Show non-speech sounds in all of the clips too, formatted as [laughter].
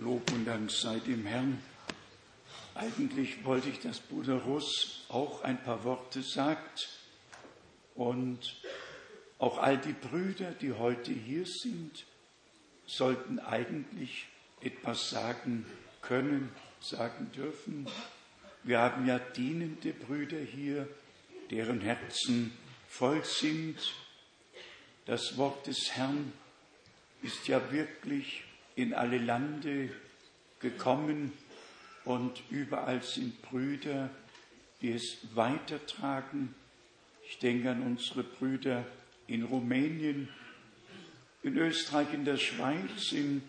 Lob und Dank sei dem Herrn. Eigentlich wollte ich, dass Bruder Russ auch ein paar Worte sagt und auch all die Brüder, die heute hier sind, sollten eigentlich etwas sagen können, sagen dürfen. Wir haben ja dienende Brüder hier, deren Herzen voll sind. Das Wort des Herrn ist ja wirklich in alle Lande gekommen und überall sind Brüder, die es weitertragen. Ich denke an unsere Brüder in Rumänien, in Österreich, in der Schweiz, in,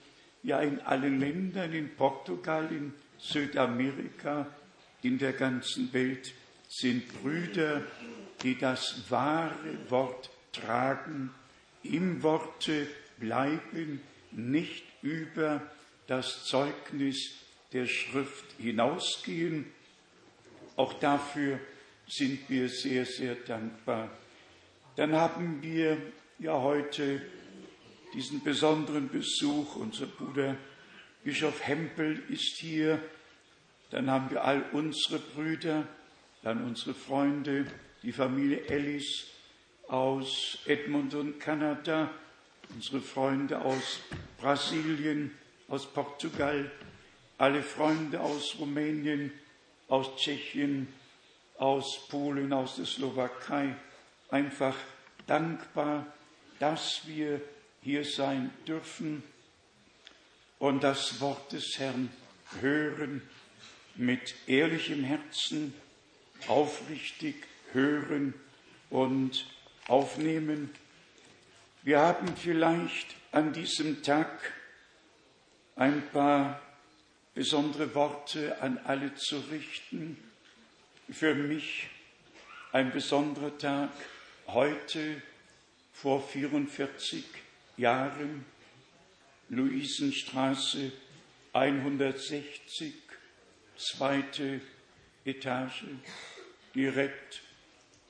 ja in allen Ländern, in Portugal, in Südamerika, in der ganzen Welt sind Brüder, die das wahre Wort tragen, im Worte bleiben, nicht über das Zeugnis der Schrift hinausgehen. Auch dafür sind wir sehr, sehr dankbar. Dann haben wir ja heute diesen besonderen Besuch. Unser Bruder Bischof Hempel ist hier. Dann haben wir all unsere Brüder, dann unsere Freunde, die Familie Ellis aus Edmonton, Kanada, unsere Freunde aus Brasilien, aus Portugal, alle Freunde aus Rumänien, aus Tschechien, aus Polen, aus der Slowakei, einfach dankbar, dass wir hier sein dürfen und das Wort des Herrn hören mit ehrlichem Herzen, aufrichtig hören und aufnehmen. Wir haben vielleicht an diesem Tag ein paar besondere Worte an alle zu richten. Für mich ein besonderer Tag heute vor 44 Jahren, Luisenstraße 160, zweite Etage, direkt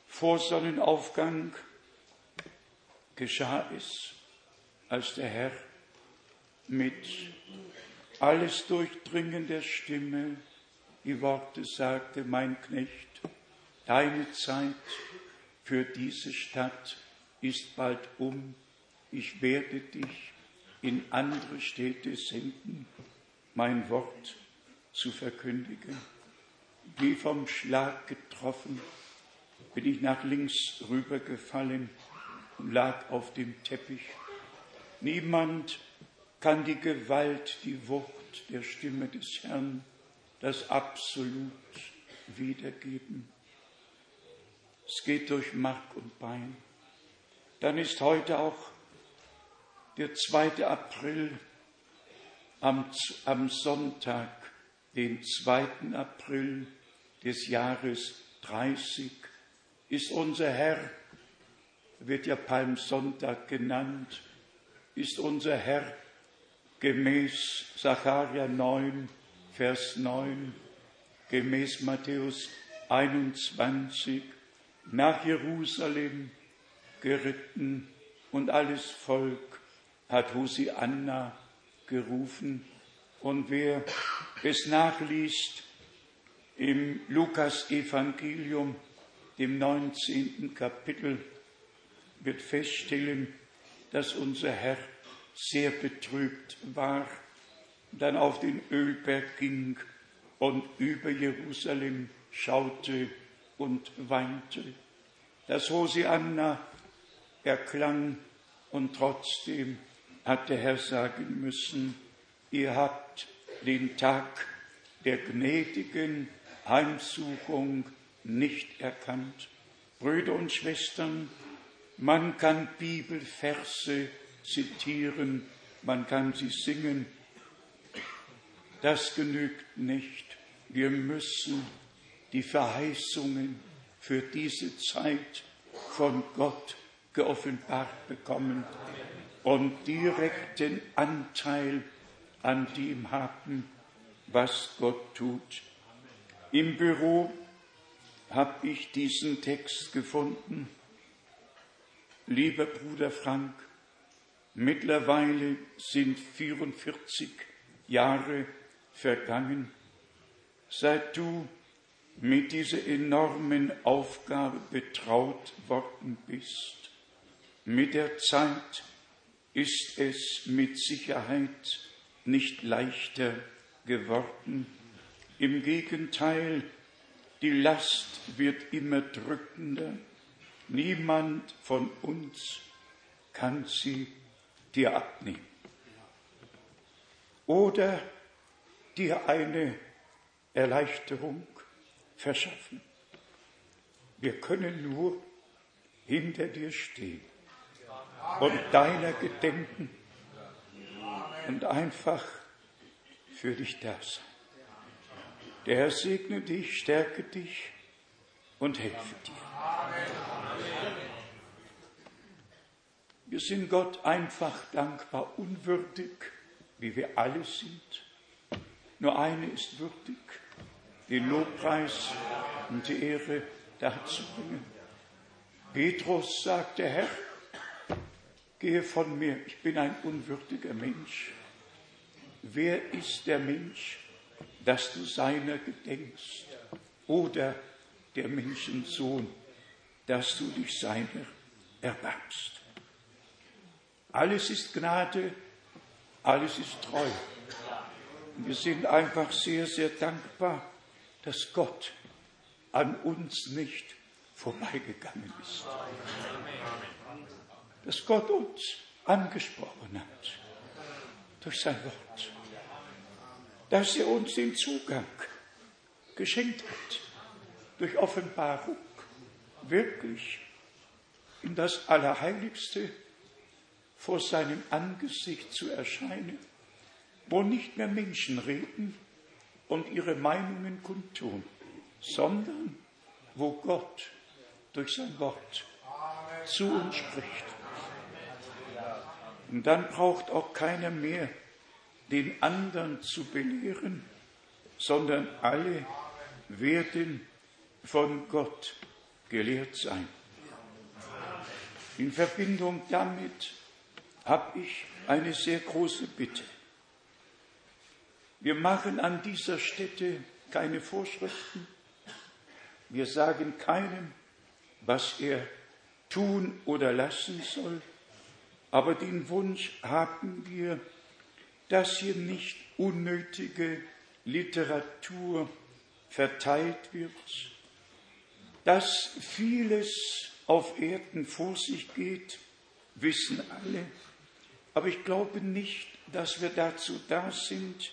vor Sonnenaufgang geschah es, als der Herr mit alles durchdringender Stimme die Worte sagte, mein Knecht, deine Zeit für diese Stadt ist bald um, ich werde dich in andere Städte senden, mein Wort zu verkündigen. Wie vom Schlag getroffen bin ich nach links rübergefallen lag auf dem Teppich. Niemand kann die Gewalt, die Wucht der Stimme des Herrn, das Absolut wiedergeben. Es geht durch Mark und Bein. Dann ist heute auch der 2. April am, am Sonntag, den 2. April des Jahres 30, ist unser Herr, wird ja Palmsonntag genannt, ist unser Herr gemäß Sacharja 9, Vers 9, gemäß Matthäus 21 nach Jerusalem geritten und alles Volk hat Hosianna gerufen. Und wer es nachliest im Lukas-Evangelium, dem 19. Kapitel, wird feststellen, dass unser Herr sehr betrübt war, dann auf den Ölberg ging und über Jerusalem schaute und weinte. Das Hosianna erklang und trotzdem hat der Herr sagen müssen, ihr habt den Tag der gnädigen Heimsuchung nicht erkannt. Brüder und Schwestern, man kann Bibelverse zitieren, man kann sie singen. Das genügt nicht. Wir müssen die Verheißungen für diese Zeit von Gott geoffenbart bekommen und direkten Anteil an dem haben, was Gott tut. Im Büro habe ich diesen Text gefunden. Lieber Bruder Frank, mittlerweile sind 44 Jahre vergangen, seit du mit dieser enormen Aufgabe betraut worden bist. Mit der Zeit ist es mit Sicherheit nicht leichter geworden. Im Gegenteil, die Last wird immer drückender. Niemand von uns kann sie dir abnehmen. Oder dir eine Erleichterung verschaffen. Wir können nur hinter dir stehen und deiner gedenken und einfach für dich da sein. Der Herr segne dich, stärke dich und helfe dir. Wir sind Gott einfach dankbar, unwürdig, wie wir alle sind. Nur eine ist würdig, den Lobpreis und die Ehre darzubringen. Petrus sagte, Herr, gehe von mir, ich bin ein unwürdiger Mensch. Wer ist der Mensch, dass du seiner gedenkst? Oder der Menschensohn, dass du dich seiner erbarmst? Alles ist Gnade, alles ist treu. Und wir sind einfach sehr, sehr dankbar, dass Gott an uns nicht vorbeigegangen ist. Dass Gott uns angesprochen hat durch sein Wort. Dass er uns den Zugang geschenkt hat durch Offenbarung wirklich in das Allerheiligste vor seinem Angesicht zu erscheinen, wo nicht mehr Menschen reden und ihre Meinungen kundtun, sondern wo Gott durch sein Wort zu uns spricht. Und dann braucht auch keiner mehr den anderen zu belehren, sondern alle werden von Gott gelehrt sein. In Verbindung damit habe ich eine sehr große Bitte. Wir machen an dieser Stätte keine Vorschriften. Wir sagen keinem, was er tun oder lassen soll. Aber den Wunsch haben wir, dass hier nicht unnötige Literatur verteilt wird, dass vieles auf Erden vor sich geht, wissen alle. Aber ich glaube nicht, dass wir dazu da sind,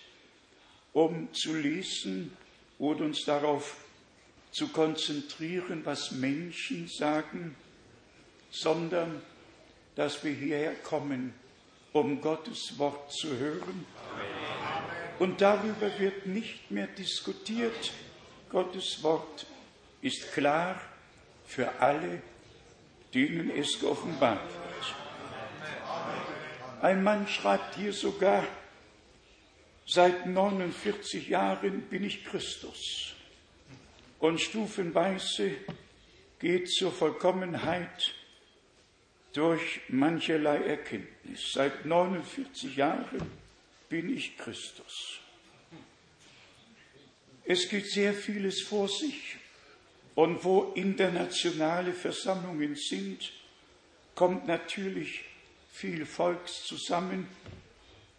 um zu lesen oder uns darauf zu konzentrieren, was Menschen sagen, sondern dass wir hierher kommen, um Gottes Wort zu hören. Und darüber wird nicht mehr diskutiert. Gottes Wort ist klar für alle, denen es geoffenbart. Ein Mann schreibt hier sogar, seit 49 Jahren bin ich Christus und stufenweise geht zur Vollkommenheit durch mancherlei Erkenntnis. Seit 49 Jahren bin ich Christus. Es geht sehr vieles vor sich und wo internationale Versammlungen sind, kommt natürlich viel Volks zusammen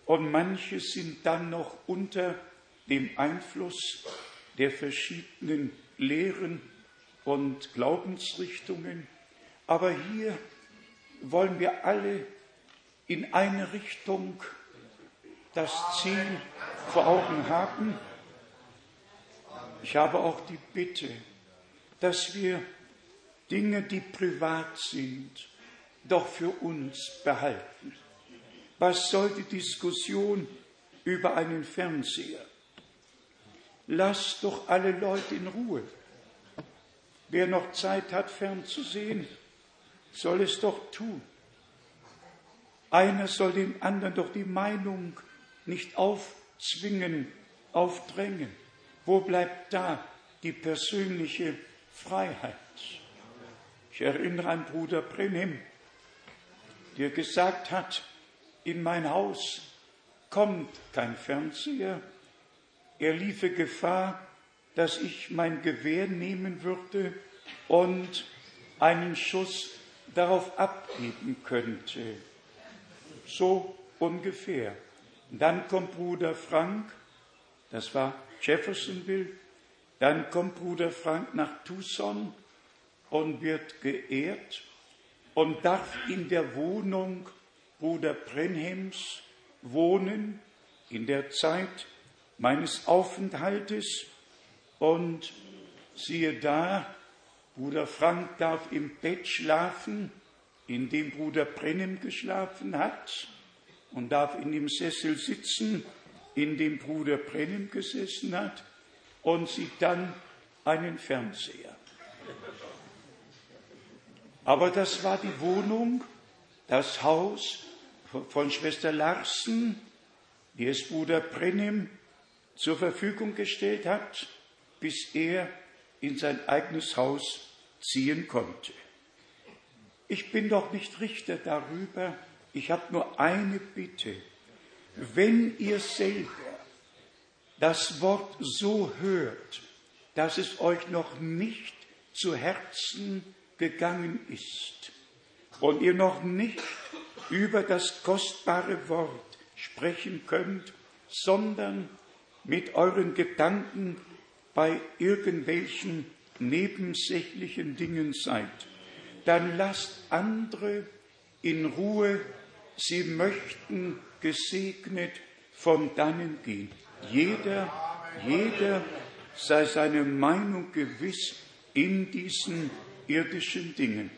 und manche sind dann noch unter dem Einfluss der verschiedenen Lehren und Glaubensrichtungen. Aber hier wollen wir alle in eine Richtung das Ziel vor Augen haben. Ich habe auch die Bitte, dass wir Dinge, die privat sind, doch für uns behalten. Was soll die Diskussion über einen Fernseher? Lass doch alle Leute in Ruhe. Wer noch Zeit hat, fernzusehen, soll es doch tun. Einer soll dem anderen doch die Meinung nicht aufzwingen, aufdrängen. Wo bleibt da die persönliche Freiheit? Ich erinnere an Bruder Brenim, der gesagt hat, in mein Haus kommt kein Fernseher. Er liefe Gefahr, dass ich mein Gewehr nehmen würde und einen Schuss darauf abgeben könnte. So ungefähr. Dann kommt Bruder Frank, das war Jeffersonville, dann kommt Bruder Frank nach Tucson und wird geehrt und darf in der Wohnung Bruder Brenhems wohnen, in der Zeit meines Aufenthaltes. Und siehe da, Bruder Frank darf im Bett schlafen, in dem Bruder Brennem geschlafen hat, und darf in dem Sessel sitzen, in dem Bruder Brennem gesessen hat, und sieht dann einen Fernseher. Aber das war die Wohnung, das Haus von Schwester Larsen, die es Bruder Brennim zur Verfügung gestellt hat, bis er in sein eigenes Haus ziehen konnte. Ich bin doch nicht Richter darüber, ich habe nur eine Bitte. Wenn ihr selber das Wort so hört, dass es euch noch nicht zu Herzen gegangen ist und ihr noch nicht über das kostbare Wort sprechen könnt, sondern mit euren Gedanken bei irgendwelchen nebensächlichen Dingen seid, dann lasst andere in Ruhe, sie möchten gesegnet von dannen gehen. Jeder, jeder sei seine Meinung gewiss in diesen irdischen Dingen.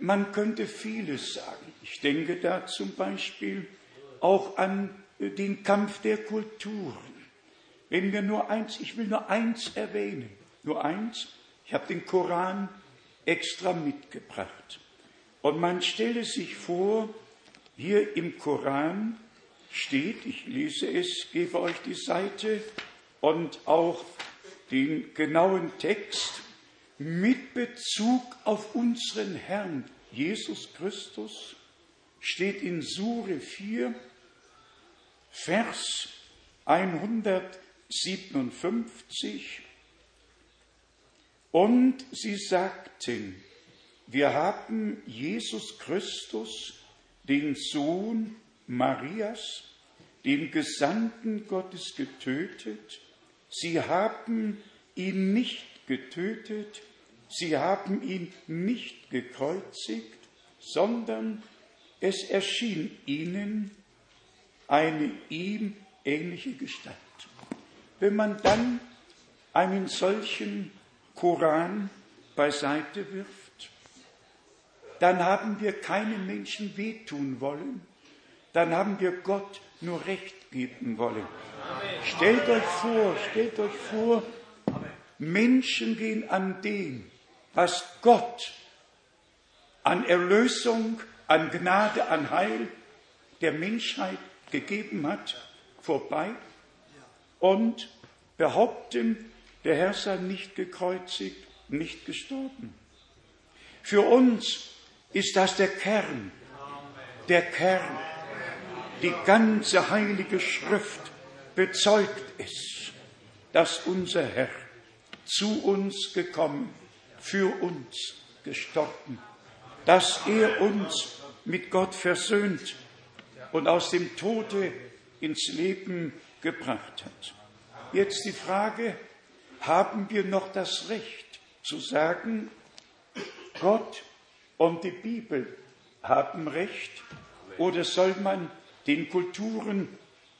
Man könnte vieles sagen. Ich denke da zum Beispiel auch an den Kampf der Kulturen. Wenn wir nur eins, ich will nur eins erwähnen, nur eins, ich habe den Koran extra mitgebracht. Und man stelle sich vor, hier im Koran steht, ich lese es, gebe euch die Seite und auch den genauen Text, mit Bezug auf unseren Herrn Jesus Christus steht in Sure 4, Vers 157, und sie sagten, wir haben Jesus Christus, den Sohn Marias, den Gesandten Gottes, getötet. Sie haben ihn nicht getötet, sie haben ihn nicht gekreuzigt, sondern es erschien ihnen eine ihm ähnliche Gestalt. Wenn man dann einen solchen Koran beiseite wirft, dann haben wir keinem Menschen wehtun wollen, dann haben wir Gott nur Recht geben wollen. Stellt euch vor, stellt euch vor, Menschen gehen an dem, was Gott an Erlösung, an Gnade, an Heil der Menschheit gegeben hat, vorbei und behaupten, der Herr sei nicht gekreuzigt, nicht gestorben. Für uns ist das der Kern, der Kern. Die ganze heilige Schrift bezeugt es, dass unser Herr zu uns gekommen, für uns gestorben, dass er uns mit Gott versöhnt und aus dem Tode ins Leben gebracht hat. Jetzt die Frage, haben wir noch das Recht zu sagen, Gott und die Bibel haben Recht oder soll man den Kulturen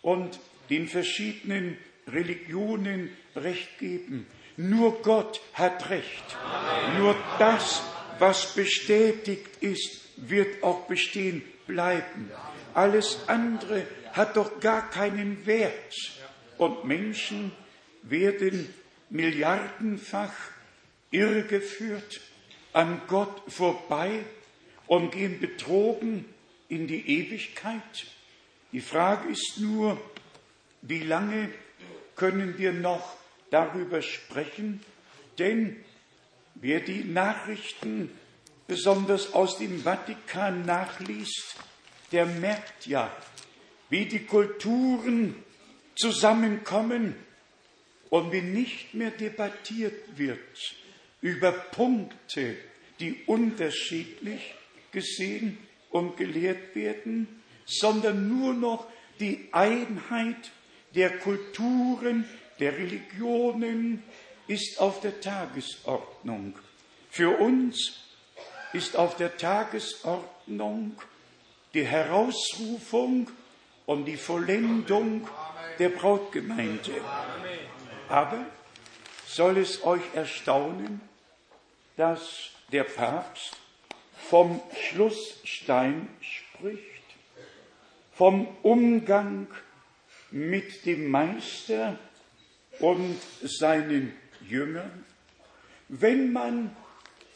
und den verschiedenen Religionen Recht geben? Nur Gott hat Recht. Nur das, was bestätigt ist, wird auch bestehen bleiben. Alles andere hat doch gar keinen Wert. Und Menschen werden milliardenfach irregeführt, an Gott vorbei und gehen betrogen in die Ewigkeit. Die Frage ist nur, wie lange können wir noch darüber sprechen, denn wer die Nachrichten besonders aus dem Vatikan nachliest, der merkt ja, wie die Kulturen zusammenkommen und wie nicht mehr debattiert wird über Punkte, die unterschiedlich gesehen und gelehrt werden, sondern nur noch die Einheit der Kulturen, der Religionen ist auf der Tagesordnung. Für uns ist auf der Tagesordnung die Herausrufung und die Vollendung der Brautgemeinde. Aber soll es euch erstaunen, dass der Papst vom Schlussstein spricht, vom Umgang mit dem Meister und seinen Jüngern. Wenn man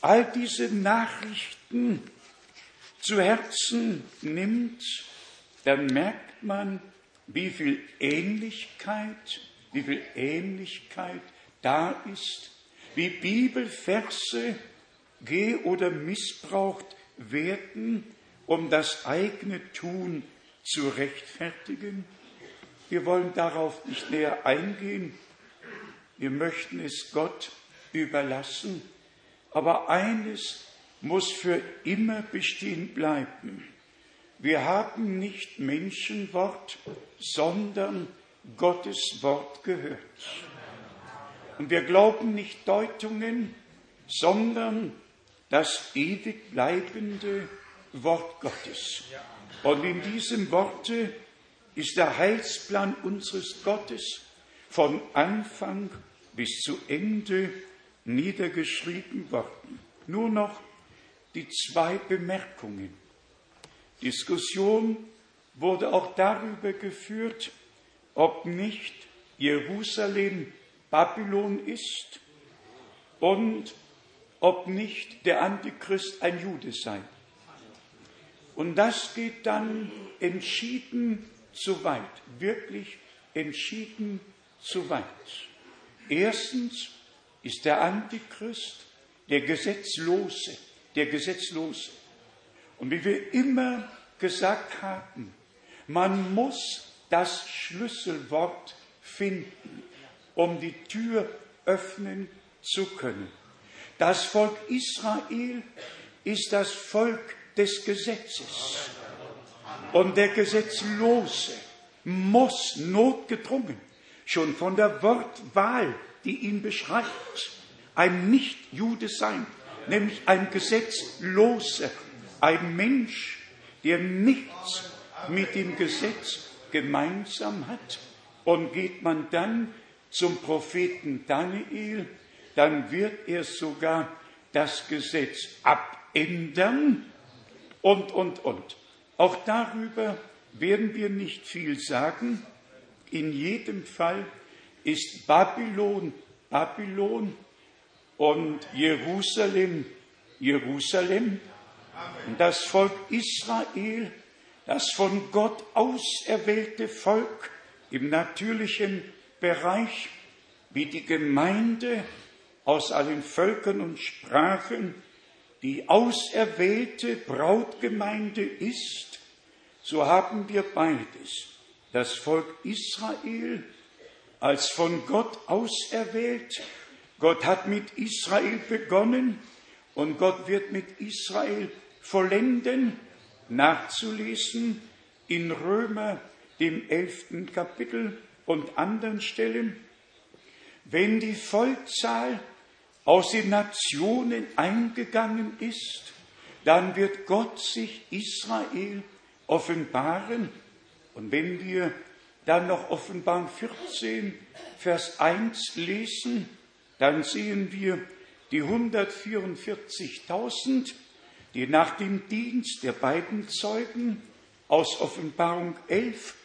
all diese Nachrichten zu Herzen nimmt, dann merkt man, wie viel Ähnlichkeit, wie viel Ähnlichkeit da ist, wie Bibelverse geh- oder missbraucht werden, um das eigene Tun zu rechtfertigen. Wir wollen darauf nicht näher eingehen. Wir möchten es Gott überlassen. Aber eines muss für immer bestehen bleiben. Wir haben nicht Menschenwort, sondern Gottes Wort gehört. Und wir glauben nicht Deutungen, sondern das ewig bleibende Wort Gottes. Und in diesem Worte ist der Heilsplan unseres Gottes von Anfang bis zu Ende niedergeschrieben worden. Nur noch die zwei Bemerkungen. Diskussion wurde auch darüber geführt, ob nicht Jerusalem Babylon ist und ob nicht der Antichrist ein Jude sei. Und das geht dann entschieden zu weit, wirklich entschieden zu weit. Erstens ist der Antichrist der Gesetzlose, der Gesetzlose. Und wie wir immer gesagt haben, man muss das Schlüsselwort finden, um die Tür öffnen zu können. Das Volk Israel ist das Volk des Gesetzes. Und der Gesetzlose muss notgedrungen schon von der Wortwahl, die ihn beschreibt, ein Nicht-Jude sein, nämlich ein Gesetzloser, ein Mensch, der nichts mit dem Gesetz gemeinsam hat. Und geht man dann zum Propheten Daniel, dann wird er sogar das Gesetz abändern und, und, und. Auch darüber werden wir nicht viel sagen. In jedem Fall ist Babylon Babylon und Jerusalem Jerusalem. Und das Volk Israel, das von Gott auserwählte Volk im natürlichen Bereich, wie die Gemeinde aus allen Völkern und Sprachen, die auserwählte Brautgemeinde ist, so haben wir beides. Das Volk Israel als von Gott auserwählt. Gott hat mit Israel begonnen und Gott wird mit Israel vollenden, nachzulesen in Römer, dem elften Kapitel und anderen Stellen. Wenn die Vollzahl aus den Nationen eingegangen ist, dann wird Gott sich Israel offenbaren. Und wenn wir dann noch Offenbarung 14, Vers 1 lesen, dann sehen wir die 144.000, die nach dem Dienst der beiden Zeugen aus Offenbarung 11,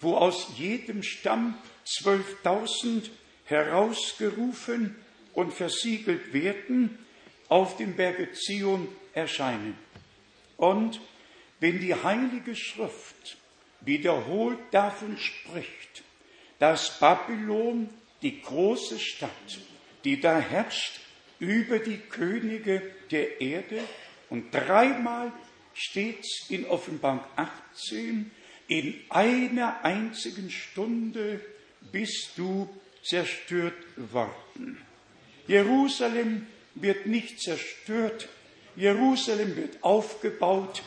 wo aus jedem Stamm 12.000 herausgerufen und versiegelt werden, auf dem Berge Zion erscheinen. Und wenn die Heilige Schrift wiederholt davon spricht, dass Babylon, die große Stadt, die da herrscht über die Könige der Erde, und dreimal steht in Offenbarung 18, in einer einzigen Stunde bist du zerstört worden. Jerusalem wird nicht zerstört, Jerusalem wird aufgebaut,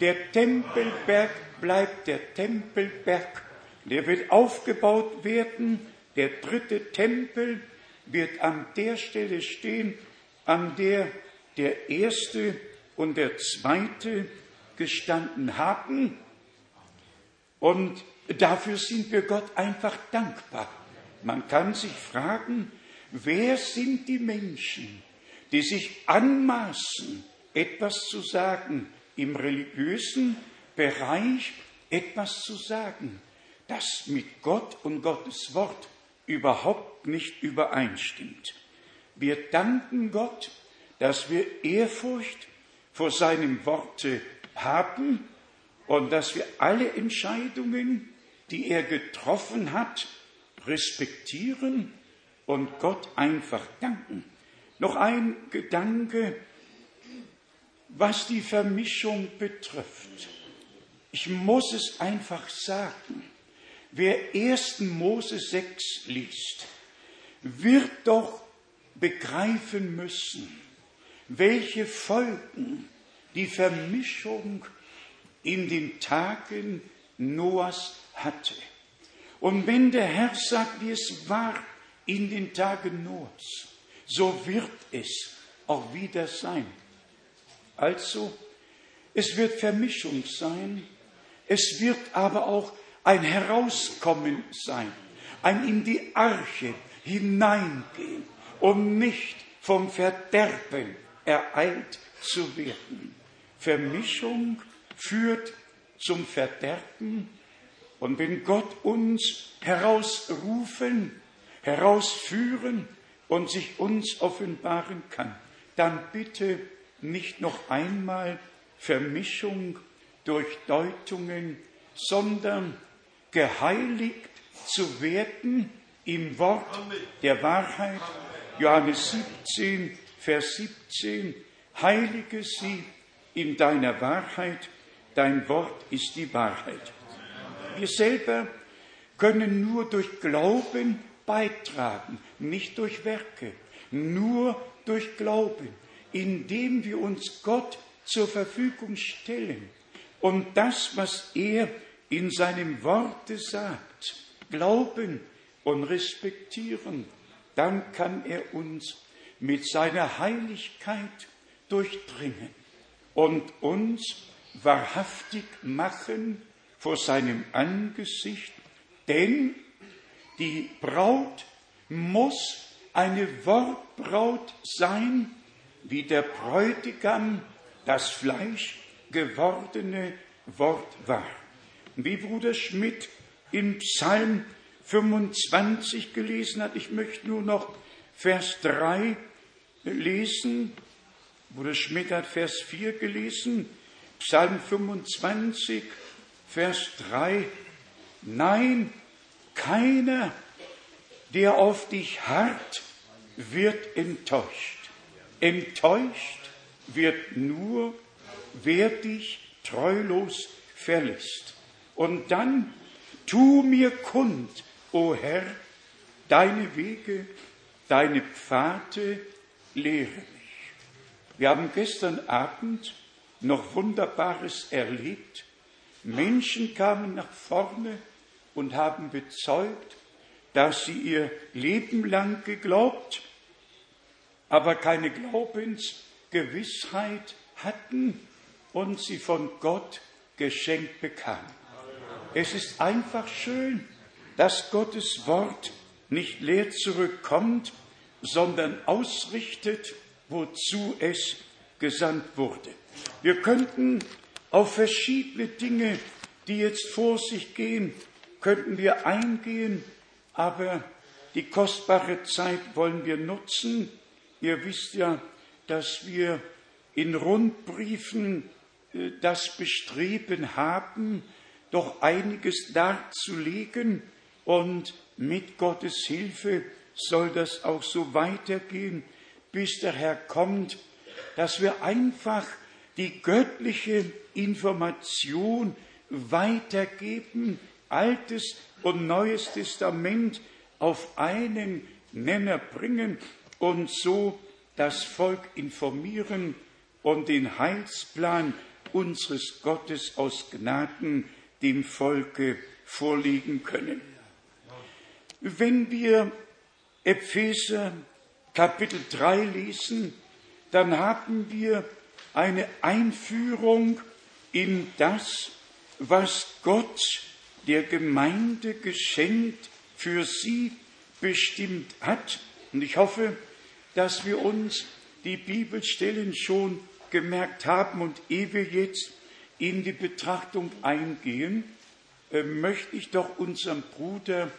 der Tempelberg bleibt der Tempelberg, der wird aufgebaut werden, der dritte Tempel wird an der Stelle stehen, an der der erste und der zweite gestanden haben. Und dafür sind wir Gott einfach dankbar. Man kann sich fragen, wer sind die Menschen, die sich anmaßen, etwas zu sagen, im religiösen Bereich etwas zu sagen, das mit Gott und Gottes Wort überhaupt nicht übereinstimmt. Wir danken Gott, dass wir Ehrfurcht vor seinem Worte haben und dass wir alle Entscheidungen, die er getroffen hat, respektieren und Gott einfach danken. Noch ein Gedanke, was die Vermischung betrifft. Ich muss es einfach sagen. Wer 1. Mose 6 liest, wird doch begreifen müssen, welche Folgen die Vermischung in den Tagen Noahs hatte. Und wenn der Herr sagt, wie es war in den Tagen Noahs, so wird es auch wieder sein. Also, es wird Vermischung sein, es wird aber auch ein Herauskommen sein, ein in die Arche hineingehen, um nicht vom Verderben ereilt zu werden. Vermischung führt zum Verderben. Und wenn Gott uns herausrufen, herausführen und sich uns offenbaren kann, dann bitte nicht noch einmal Vermischung durch Deutungen, sondern geheiligt zu werden im Wort der Wahrheit. Johannes 17, Vers 17, heilige sie in deiner Wahrheit, dein Wort ist die Wahrheit. Wir selber können nur durch Glauben beitragen, nicht durch Werke, nur durch Glauben, indem wir uns Gott zur Verfügung stellen und das, was er in seinem Worte sagt, glauben und respektieren, dann kann er uns mit seiner Heiligkeit durchdringen und uns wahrhaftig machen vor seinem Angesicht, denn die Braut muss eine Wortbraut sein, wie der Bräutigam das Fleisch gewordene Wort war. Wie Bruder Schmidt im Psalm 25 gelesen hat, ich möchte nur noch Vers 3 lesen. Bruder Schmidt hat Vers 4 gelesen, Psalm 25, Vers 3. Nein, keiner, der auf dich harrt, wird enttäuscht. Enttäuscht wird nur, wer dich treulos verlässt. Und dann tu mir kund, o Herr, deine Wege, deine Pfade lehre mich. Wir haben gestern Abend noch Wunderbares erlebt. Menschen kamen nach vorne und haben bezeugt, dass sie ihr Leben lang geglaubt, aber keine Glaubensgewissheit hatten und sie von Gott geschenkt bekamen. Es ist einfach schön, dass Gottes Wort nicht leer zurückkommt, sondern ausrichtet, wozu es gesandt wurde. Wir könnten auf verschiedene Dinge, die jetzt vor sich gehen, könnten wir eingehen, aber die kostbare Zeit wollen wir nutzen. Ihr wisst ja, dass wir in Rundbriefen das Bestreben haben, doch einiges darzulegen. Und mit Gottes Hilfe soll das auch so weitergehen, bis der Herr kommt, dass wir einfach die göttliche Information weitergeben, Altes und Neues Testament auf einen Nenner bringen und so das Volk informieren und den Heilsplan unseres Gottes aus Gnaden dem Volke vorlegen können. Wenn wir Epheser Kapitel 3 lesen, dann haben wir eine Einführung in das, was Gott der Gemeinde geschenkt für sie bestimmt hat. Und ich hoffe, dass wir uns die Bibelstellen schon gemerkt haben und ehe wir jetzt in die Betrachtung eingehen, äh, möchte ich doch unserem Bruder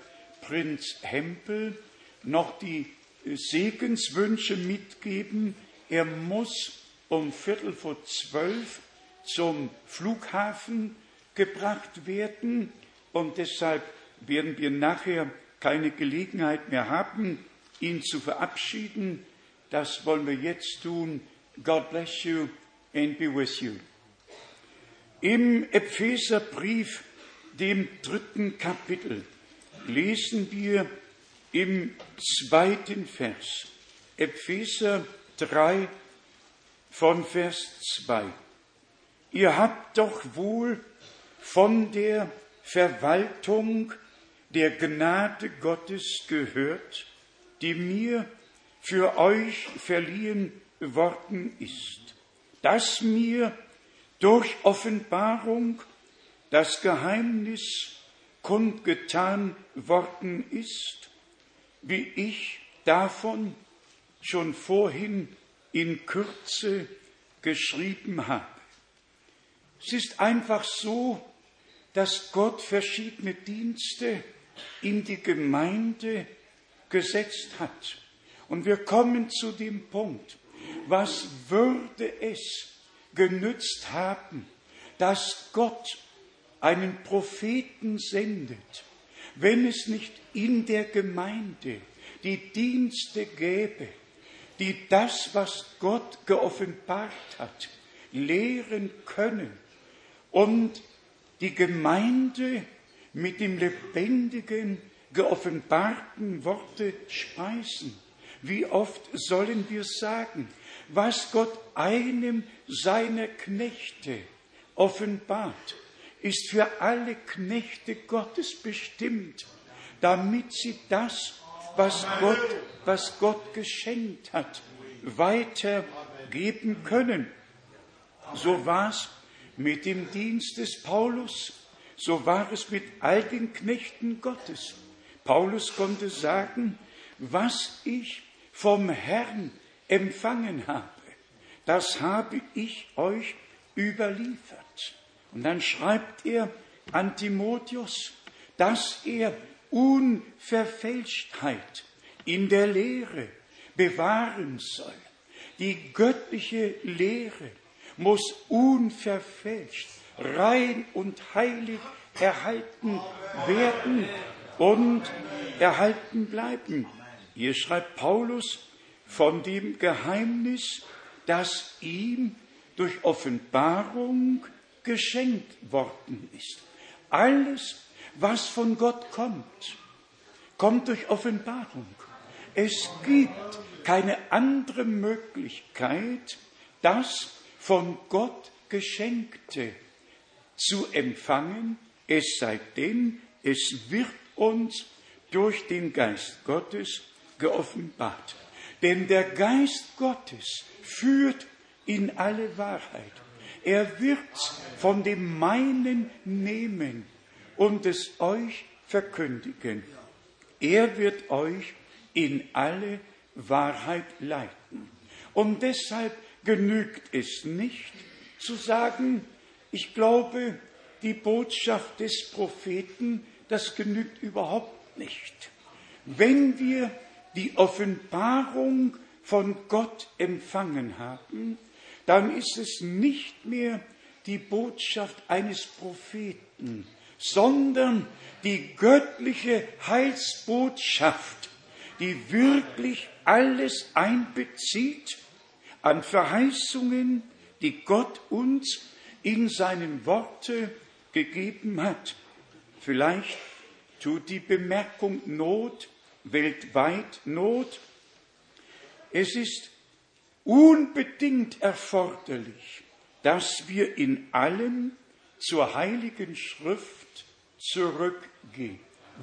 Prinz Hempel noch die äh, Segenswünsche mitgeben. Er muss um Viertel vor zwölf zum Flughafen gebracht werden und deshalb werden wir nachher keine Gelegenheit mehr haben, ihn zu verabschieden. Das wollen wir jetzt tun. God bless you and be with you. Im Epheserbrief, dem dritten Kapitel, lesen wir im zweiten Vers, Epheser 3 von Vers 2. Ihr habt doch wohl von der Verwaltung der Gnade Gottes gehört, die mir für euch verliehen worden ist, dass mir durch Offenbarung das Geheimnis kundgetan worden ist, wie ich davon schon vorhin in Kürze geschrieben habe. Es ist einfach so, dass Gott verschiedene Dienste in die Gemeinde gesetzt hat. Und wir kommen zu dem Punkt, was würde es genützt haben, dass Gott einen Propheten sendet, wenn es nicht in der Gemeinde die Dienste gäbe, die das, was Gott geoffenbart hat, lehren können und die Gemeinde mit dem lebendigen, geoffenbarten Worte speisen. Wie oft sollen wir sagen, was Gott einem seiner Knechte offenbart, ist für alle Knechte Gottes bestimmt, damit sie das, was Gott, was Gott geschenkt hat, weitergeben können. So war es mit dem Dienst des Paulus, so war es mit all den Knechten Gottes. Paulus konnte sagen, was ich vom Herrn empfangen habe, das habe ich euch überliefert. Und dann schreibt er an Timotheus, dass er Unverfälschtheit in der Lehre bewahren soll. Die göttliche Lehre muss unverfälscht, rein und heilig erhalten werden und erhalten bleiben. Hier schreibt Paulus von dem Geheimnis, das ihm durch Offenbarung geschenkt worden ist. Alles, was von Gott kommt, kommt durch Offenbarung. Es gibt keine andere Möglichkeit, das von Gott Geschenkte zu empfangen, es sei denn, es wird uns durch den Geist Gottes geoffenbart. Denn der Geist Gottes führt in alle Wahrheit. Er wird von dem meinen nehmen und es euch verkündigen. Er wird euch in alle Wahrheit leiten. Und deshalb genügt es nicht zu sagen, ich glaube, die Botschaft des Propheten, das genügt überhaupt nicht. Wenn wir die Offenbarung von Gott empfangen haben, dann ist es nicht mehr die Botschaft eines Propheten, sondern die göttliche Heilsbotschaft, die wirklich alles einbezieht an Verheißungen, die Gott uns in seinen Worte gegeben hat. Vielleicht tut die Bemerkung Not weltweit Not. Es ist unbedingt erforderlich, dass wir in allem zur Heiligen Schrift zurückgehen.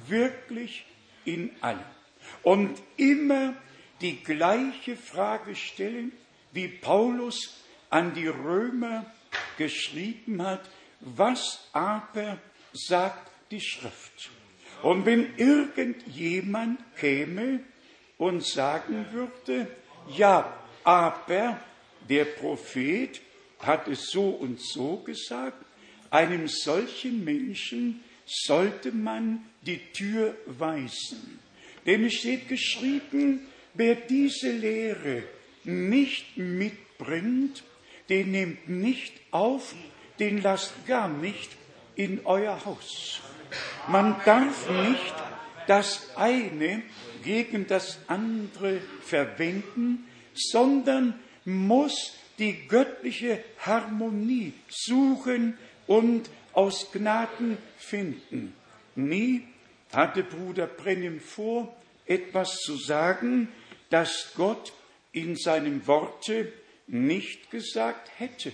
Wirklich in allem. Und immer die gleiche Frage stellen, wie Paulus an die Römer geschrieben hat, was aber sagt die Schrift? Und wenn irgendjemand käme und sagen würde, ja, aber der Prophet hat es so und so gesagt, einem solchen Menschen sollte man die Tür weisen. Denn es steht geschrieben, wer diese Lehre nicht mitbringt, den nehmt nicht auf, den lasst gar nicht in euer Haus. Man darf nicht das eine gegen das andere verwenden, sondern muss die göttliche Harmonie suchen und aus Gnaden finden. Nie hatte Bruder Brennim vor, etwas zu sagen, das Gott in seinem Worte nicht gesagt hätte.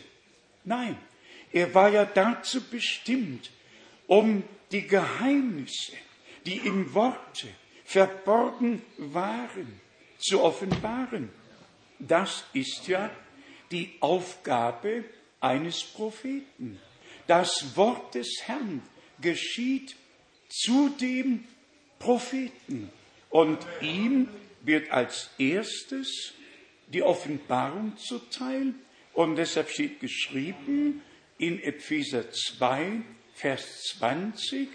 Nein, er war ja dazu bestimmt, um die Geheimnisse, die im Worte verborgen waren, zu offenbaren. Das ist ja die Aufgabe eines Propheten. Das Wort des Herrn geschieht zu dem Propheten und ihm wird als erstes die Offenbarung zuteil und deshalb steht geschrieben in Epheser 2, Vers 20,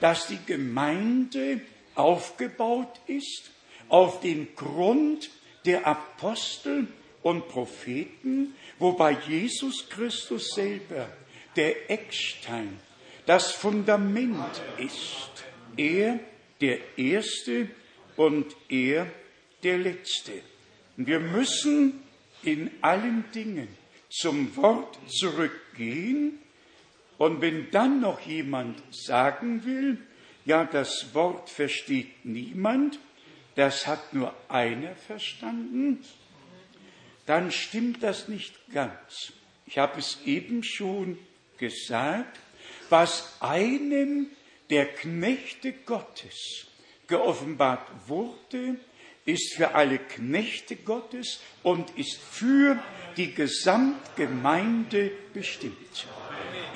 dass die Gemeinde aufgebaut ist auf den Grund der Apostel und Propheten, wobei Jesus Christus selber der Eckstein, das Fundament ist. Er der Erste und er der Letzte. Wir müssen in allen Dingen zum Wort zurückgehen und wenn dann noch jemand sagen will, ja, das Wort versteht niemand, das hat nur einer verstanden, dann stimmt das nicht ganz. Ich habe es eben schon gesagt, was einem der Knechte Gottes geoffenbart wurde, ist für alle Knechte Gottes und ist für die Gesamtgemeinde bestimmt.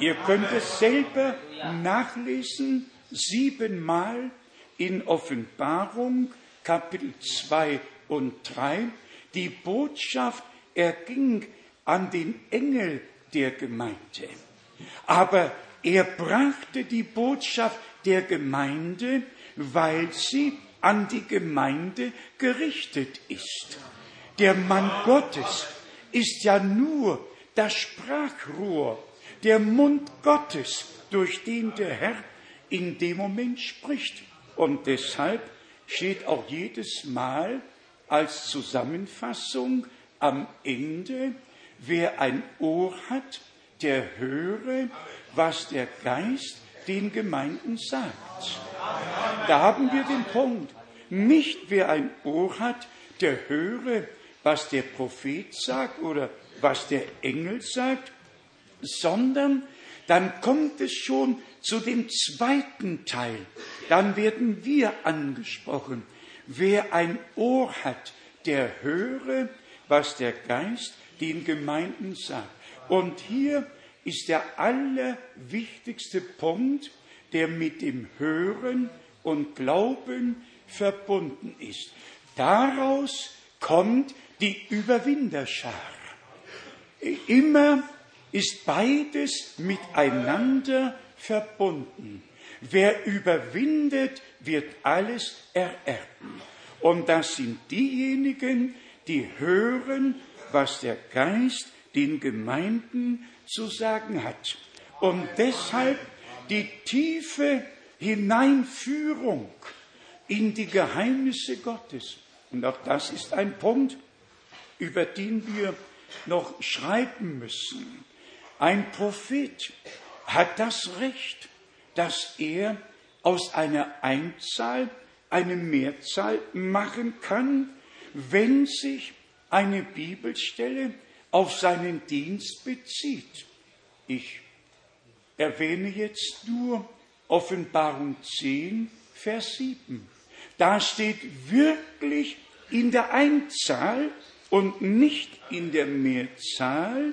Ihr könnt es selber nachlesen, siebenmal in Offenbarung, Kapitel 2 und 3. Die Botschaft erging an den Engel der Gemeinde. Aber er brachte die Botschaft der Gemeinde, weil sie an die Gemeinde gerichtet ist. Der Mann Gottes ist ja nur das Sprachrohr der Mund Gottes, durch den der Herr in dem Moment spricht. Und deshalb steht auch jedes Mal als Zusammenfassung am Ende, wer ein Ohr hat, der höre, was der Geist den Gemeinden sagt. Da haben wir den Punkt. Nicht wer ein Ohr hat, der höre, was der Prophet sagt oder was der Engel sagt, sondern dann kommt es schon zu dem zweiten Teil. Dann werden wir angesprochen. Wer ein Ohr hat, der höre, was der Geist den Gemeinden sagt. Und hier ist der allerwichtigste Punkt, der mit dem Hören und Glauben verbunden ist. Daraus kommt die Überwinderschar. Immer ist beides miteinander verbunden. Wer überwindet, wird alles ererben. Und das sind diejenigen, die hören, was der Geist den Gemeinden zu sagen hat. Und deshalb die tiefe Hineinführung in die Geheimnisse Gottes. Und auch das ist ein Punkt, über den wir noch schreiben müssen. Ein Prophet hat das Recht, dass er aus einer Einzahl eine Mehrzahl machen kann, wenn sich eine Bibelstelle auf seinen Dienst bezieht. Ich erwähne jetzt nur Offenbarung 10, Vers 7. Da steht wirklich in der Einzahl und nicht in der Mehrzahl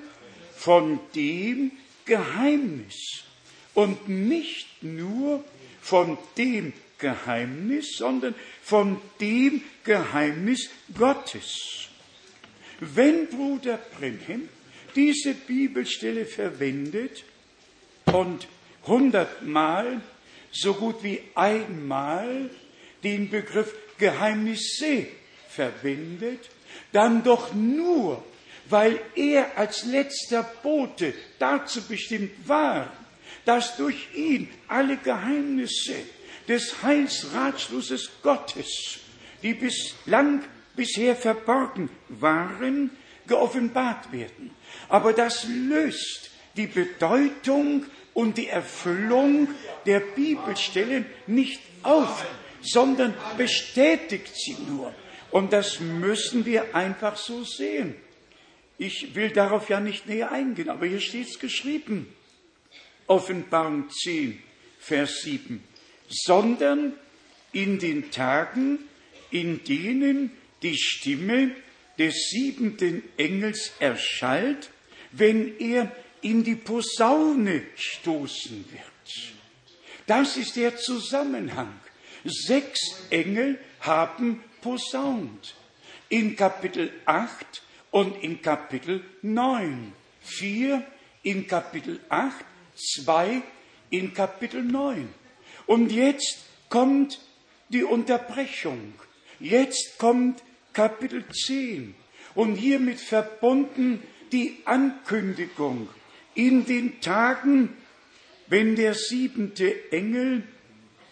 von dem Geheimnis. Und nicht nur von dem Geheimnis, sondern von dem Geheimnis Gottes. Wenn Bruder Brenhem diese Bibelstelle verwendet und hundertmal so gut wie einmal den Begriff Geheimnisse verwendet, dann doch nur, weil er als letzter Bote dazu bestimmt war, dass durch ihn alle Geheimnisse des Heilsratschlusses Gottes, die bislang bisher verborgen waren, geoffenbart werden. Aber das löst die Bedeutung und die Erfüllung der Bibelstellen nicht auf, sondern bestätigt sie nur. Und das müssen wir einfach so sehen. Ich will darauf ja nicht näher eingehen, aber hier steht es geschrieben. Offenbarung 10, Vers 7. Sondern in den Tagen, in denen die Stimme des siebenten Engels erschallt, wenn er in die Posaune stoßen wird. Das ist der Zusammenhang. Sechs Engel haben posaunt. In Kapitel 8 und in Kapitel 9. Vier in Kapitel 8, zwei in Kapitel 9. Und jetzt kommt die Unterbrechung. Jetzt kommt Kapitel 10. Und hiermit verbunden die Ankündigung in den Tagen, wenn der siebente Engel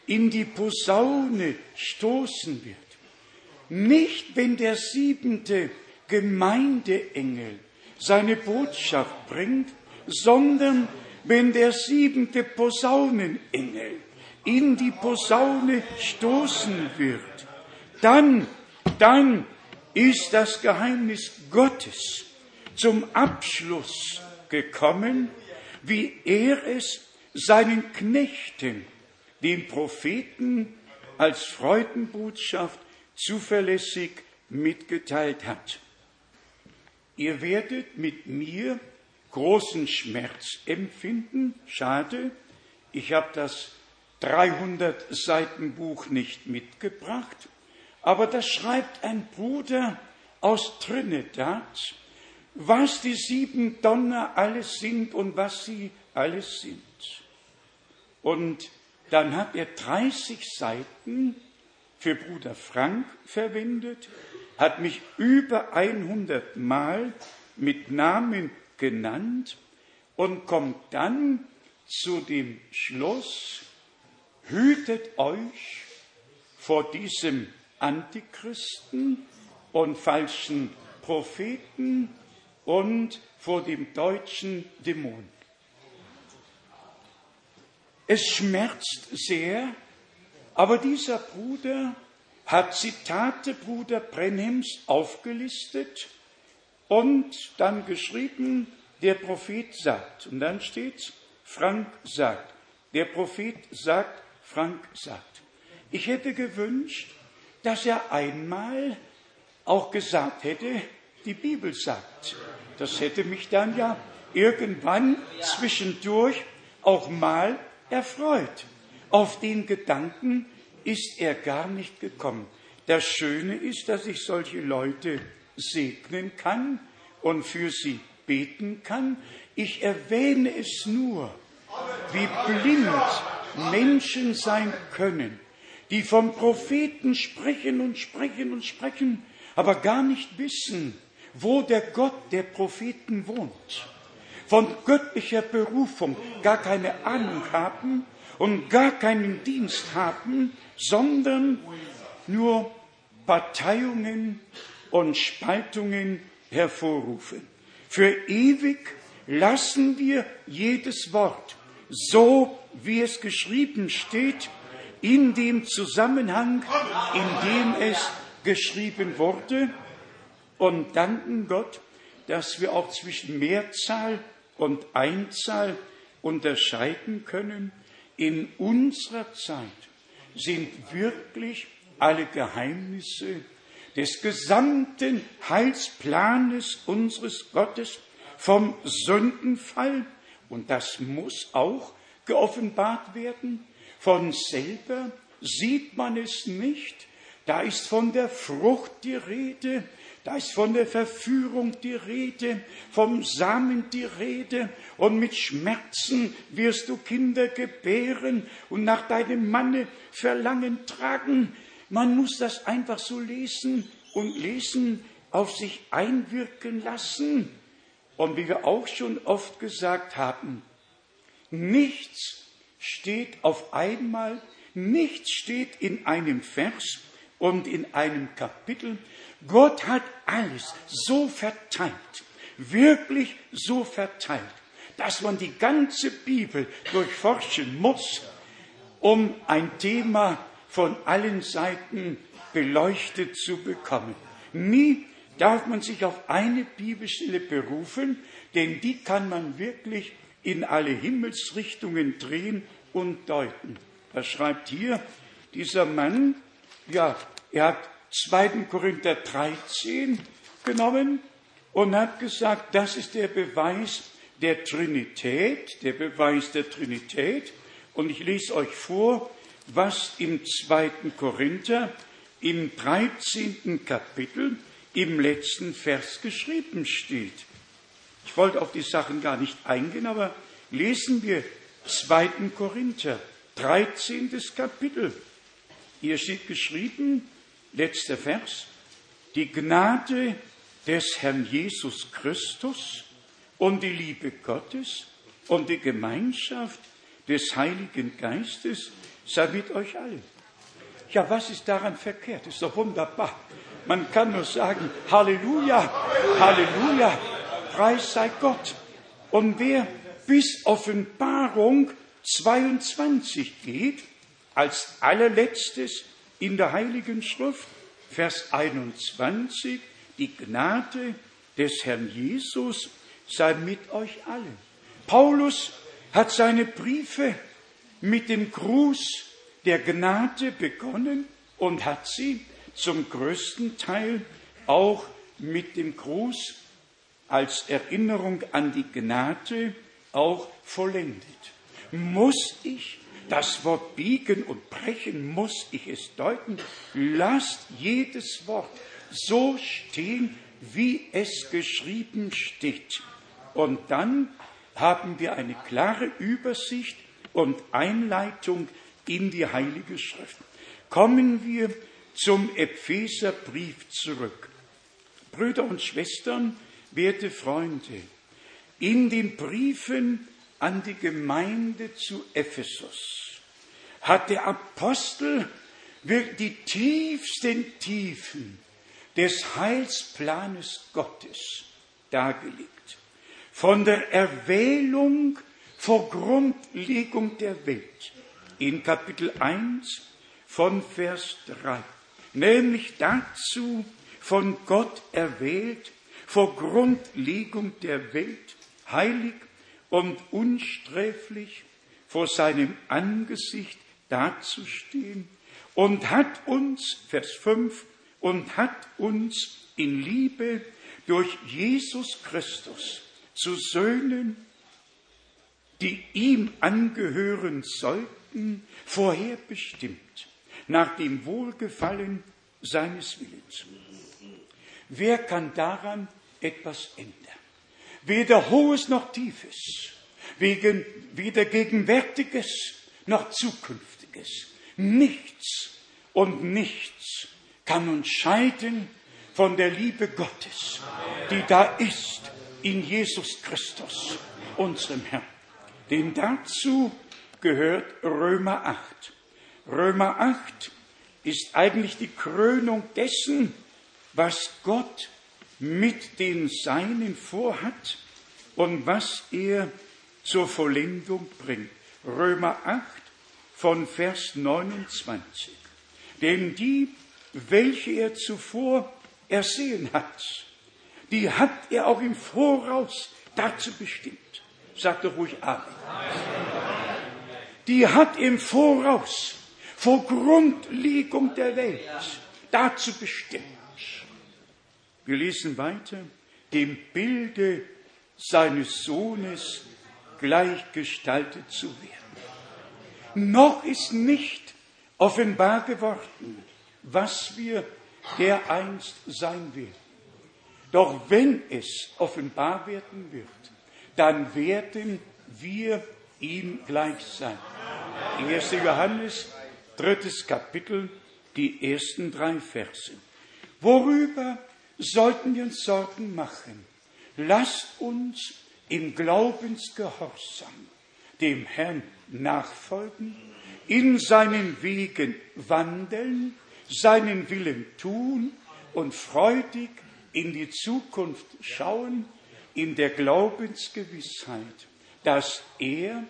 in die Posaune stoßen wird. Nicht, wenn der siebente Gemeindeengel seine Botschaft bringt, sondern wenn der siebente Posaunenengel in die Posaune stoßen wird, dann, dann ist das Geheimnis Gottes zum Abschluss gekommen, wie er es seinen Knechten, den Propheten, als Freudenbotschaft zuverlässig mitgeteilt hat. Ihr werdet mit mir großen Schmerz empfinden. Schade, ich habe das 300 Seiten Buch nicht mitgebracht, aber das schreibt ein Bruder aus Trinidad, was die sieben Donner alles sind und was sie alles sind. Und dann hat er 30 Seiten für Bruder Frank verwendet, hat mich über 100 Mal mit Namen genannt und kommt dann zu dem Schluss, hütet euch vor diesem Antichristen und falschen Propheten und vor dem deutschen Dämon. Es schmerzt sehr, aber dieser Bruder hat Zitate Bruder Brenhems aufgelistet und dann geschrieben, der Prophet sagt. Und dann steht's, Frank sagt. Der Prophet sagt, Frank sagt. Ich hätte gewünscht, dass er einmal auch gesagt hätte, die Bibel sagt. Das hätte mich dann ja irgendwann zwischendurch auch mal erfreut. Auf den Gedanken ist er gar nicht gekommen. Das Schöne ist, dass ich solche Leute segnen kann und für sie beten kann. Ich erwähne es nur, wie blind Menschen sein können, die vom Propheten sprechen und sprechen und sprechen, aber gar nicht wissen, wo der Gott der Propheten wohnt, von göttlicher Berufung gar keine Ahnung haben und gar keinen Dienst haben, sondern nur Parteiungen und Spaltungen hervorrufen. Für ewig lassen wir jedes Wort so wie es geschrieben steht, in dem Zusammenhang, in dem es geschrieben wurde und danken Gott, dass wir auch zwischen Mehrzahl und Einzahl unterscheiden können. In unserer Zeit sind wirklich alle Geheimnisse des gesamten Heilsplanes unseres Gottes vom Sündenfall, und das muss auch geoffenbart werden, von selber sieht man es nicht, da ist von der Frucht die Rede, da ist von der Verführung die Rede, vom Samen die Rede, und mit Schmerzen wirst du Kinder gebären und nach deinem Manne Verlangen tragen. Man muss das einfach so lesen und lesen, auf sich einwirken lassen. Und wie wir auch schon oft gesagt haben, nichts steht auf einmal, nichts steht in einem Vers und in einem Kapitel. Gott hat alles so verteilt, wirklich so verteilt, dass man die ganze Bibel durchforschen muss, um ein Thema von allen Seiten beleuchtet zu bekommen. Nie darf man sich auf eine Bibelstelle berufen, denn die kann man wirklich in alle Himmelsrichtungen drehen und deuten. Er schreibt hier dieser Mann, ja, er hat 2. Korinther 13 genommen und hat gesagt, das ist der Beweis der Trinität, der Beweis der Trinität. Und ich lese euch vor, was im 2. Korinther im 13. Kapitel im letzten Vers geschrieben steht. Ich wollte auf die Sachen gar nicht eingehen, aber lesen wir 2. Korinther, 13. Kapitel. Hier steht geschrieben, letzter Vers, die Gnade des Herrn Jesus Christus und die Liebe Gottes und die Gemeinschaft des Heiligen Geistes sei mit euch allen. Ja, was ist daran verkehrt? Ist doch wunderbar. Man kann nur sagen, Halleluja, Halleluja, Preis sei Gott. Und wer bis Offenbarung 22 geht, als allerletztes in der Heiligen Schrift, Vers 21, die Gnade des Herrn Jesus sei mit euch allen. Paulus hat seine Briefe mit dem Gruß der Gnade begonnen und hat sie zum größten Teil auch mit dem Gruß als Erinnerung an die Gnade auch vollendet. Muss ich das Wort biegen und brechen, muss ich es deuten? Lasst jedes Wort so stehen, wie es geschrieben steht. Und dann haben wir eine klare Übersicht und Einleitung in die Heilige Schrift. Kommen wir zum Epheserbrief zurück. Brüder und Schwestern, werte Freunde, in den Briefen an die Gemeinde zu Ephesus. Hat der Apostel die tiefsten Tiefen des Heilsplanes Gottes dargelegt. Von der Erwählung vor Grundlegung der Welt. In Kapitel 1 von Vers 3 nämlich dazu von Gott erwählt, vor Grundlegung der Welt, heilig und unsträflich vor seinem Angesicht dazustehen und hat uns, Vers 5, und hat uns in Liebe durch Jesus Christus zu Söhnen, die ihm angehören sollten, vorherbestimmt nach dem Wohlgefallen seines Willens. Wer kann daran etwas ändern? Weder Hohes noch Tiefes, weder Gegenwärtiges noch Zukünftiges. Nichts und nichts kann uns scheiden von der Liebe Gottes, die da ist in Jesus Christus, unserem Herrn. Denn dazu gehört Römer 8. Römer 8 ist eigentlich die Krönung dessen, was Gott mit den Seinen vorhat und was er zur Vollendung bringt. Römer 8 von Vers 29. Denn die, welche er zuvor ersehen hat, die hat er auch im Voraus dazu bestimmt. Sagt doch ruhig Amen. Die hat im Voraus, vor Grundlegung der Welt, dazu bestimmt. Wir lesen weiter, dem Bilde seines Sohnes gleichgestaltet zu werden. Noch ist nicht offenbar geworden, was wir dereinst sein werden. Doch wenn es offenbar werden wird, dann werden wir ihm gleich sein. 1. Johannes, drittes Kapitel, die ersten drei Verse. Worüber sollten wir uns Sorgen machen? Lasst uns im Glaubensgehorsam dem Herrn nachfolgen, in seinen Wegen wandeln, seinen Willen tun und freudig in die Zukunft schauen, in der Glaubensgewissheit, dass er,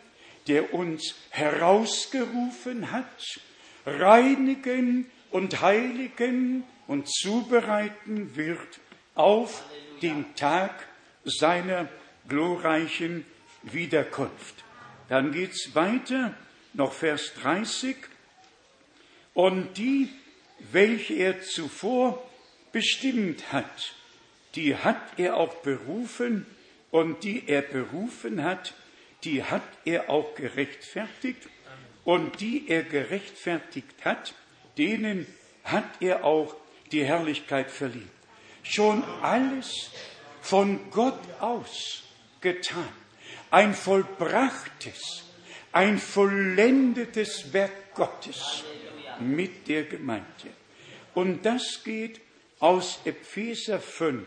der uns herausgerufen hat, reinigen und heiligen und zubereiten wird auf den Tag seiner glorreichen Wiederkunft. Dann geht's weiter, noch Vers 30. Und die, welche er zuvor bestimmt hat, die hat er auch berufen und die er berufen hat, die hat er auch gerechtfertigt und die er gerechtfertigt hat, denen hat er auch die Herrlichkeit verliehen. Schon alles von Gott aus getan. Ein vollbrachtes, ein vollendetes Werk Gottes mit der Gemeinde. Und das geht aus Epheser 5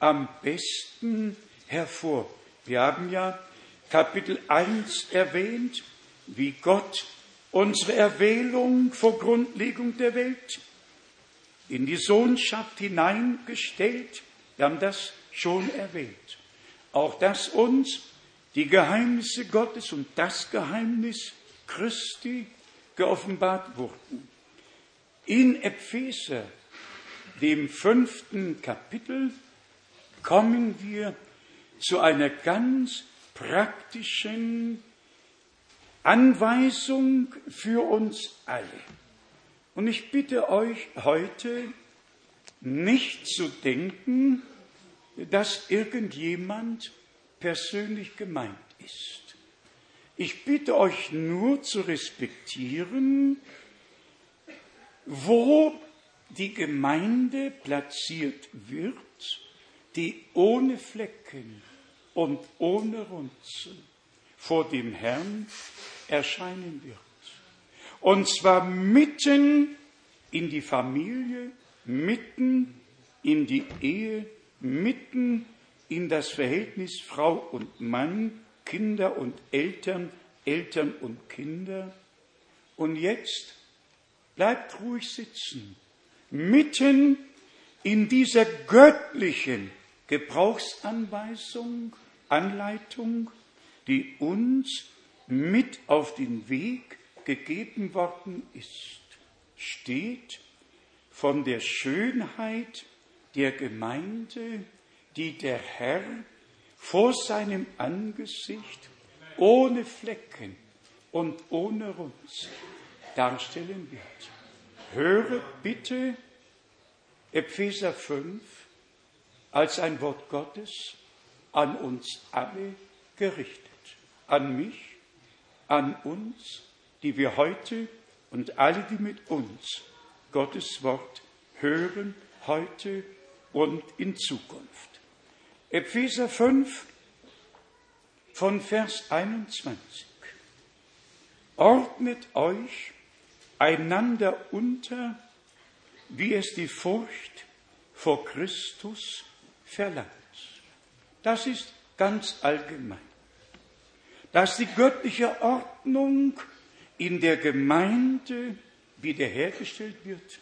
am besten hervor. Wir haben ja Kapitel 1 erwähnt, wie Gott unsere Erwählung vor Grundlegung der Welt in die Sohnschaft hineingestellt. Wir haben das schon erwähnt. Auch dass uns die Geheimnisse Gottes und das Geheimnis Christi geoffenbart wurden. In Epheser dem fünften Kapitel kommen wir zu einer ganz praktischen Anweisung für uns alle. Und ich bitte euch heute nicht zu denken, dass irgendjemand persönlich gemeint ist. Ich bitte euch nur zu respektieren, wo die Gemeinde platziert wird, die ohne Flecken und ohne Runzeln vor dem Herrn erscheinen wird. Und zwar mitten in die Familie, mitten in die Ehe, mitten in das Verhältnis Frau und Mann, Kinder und Eltern, Eltern und Kinder. Und jetzt bleibt ruhig sitzen mitten in dieser göttlichen Gebrauchsanweisung, Anleitung, die uns mit auf den Weg gegeben worden ist, steht von der Schönheit der Gemeinde, die der Herr vor seinem Angesicht ohne Flecken und ohne Runzel darstellen wird. Höre bitte Epheser 5 als ein Wort Gottes an uns alle gerichtet. An mich, an uns, die wir heute und alle, die mit uns Gottes Wort hören, heute und in Zukunft. Epheser 5 von Vers 21. Ordnet euch einander unter, wie es die Furcht vor Christus verlangt. Das ist ganz allgemein. Dass die göttliche Ordnung in der Gemeinde wiederhergestellt wird,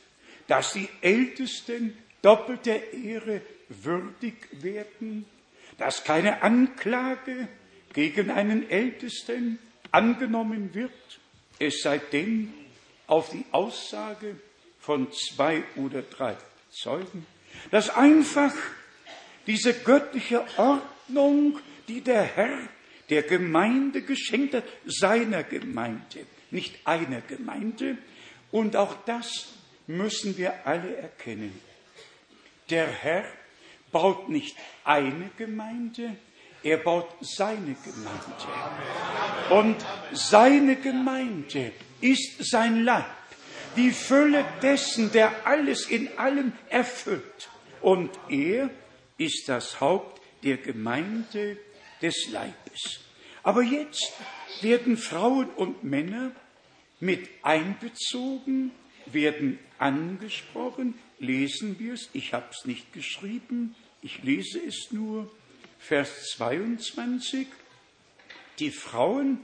dass die Ältesten doppelter Ehre würdig werden, dass keine Anklage gegen einen Ältesten angenommen wird, es sei denn auf die Aussage von zwei oder drei Zeugen, dass einfach diese göttliche Ordnung, die der Herr der Gemeinde geschenkt hat, seiner Gemeinde, nicht einer Gemeinde, und auch das müssen wir alle erkennen. Der Herr baut nicht eine Gemeinde, er baut seine Gemeinde. Und seine Gemeinde ist sein Leib, die Fülle dessen, der alles in allem erfüllt. Und er ist das Haupt der Gemeinde des Leibes. Aber jetzt werden Frauen und Männer mit einbezogen, werden angesprochen. Lesen wir es, ich habe es nicht geschrieben, ich lese es nur. Vers 22. Die Frauen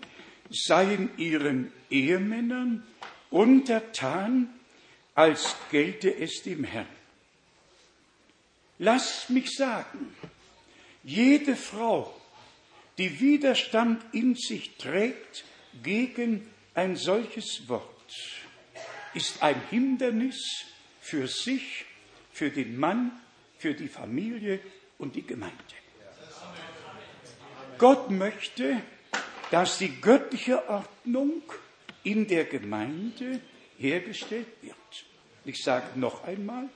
seien ihren Ehemännern untertan, als gelte es dem Herrn. Lass mich sagen, jede Frau, die Widerstand in sich trägt gegen ein solches Wort, ist ein Hindernis für sich, für den Mann, für die Familie und die Gemeinde. Gott möchte, dass die göttliche Ordnung in der Gemeinde hergestellt wird. Ich sage noch einmal,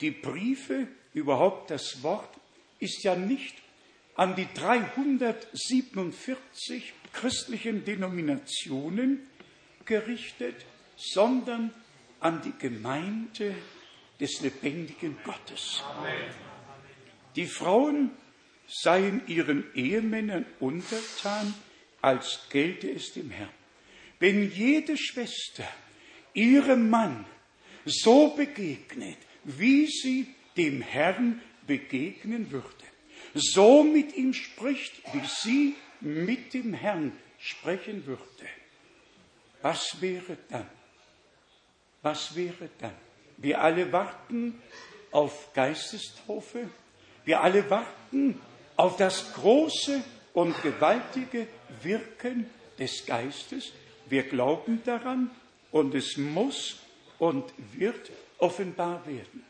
die Briefe, überhaupt das Wort, ist ja nicht an die 347 christlichen Denominationen gerichtet, sondern an die Gemeinde des lebendigen Gottes. Die Frauen seien ihren Ehemännern untertan, als gelte es dem Herrn. Wenn jede Schwester ihrem Mann so begegnet, wie sie dem Herrn begegnen würde, so mit ihm spricht, wie sie mit dem Herrn sprechen würde, was wäre dann? Was wäre dann? Wir alle warten auf Geistestaufe. Wir alle warten auf das große und gewaltige Wirken des Geistes. Wir glauben daran und es muss und wird offenbar werden.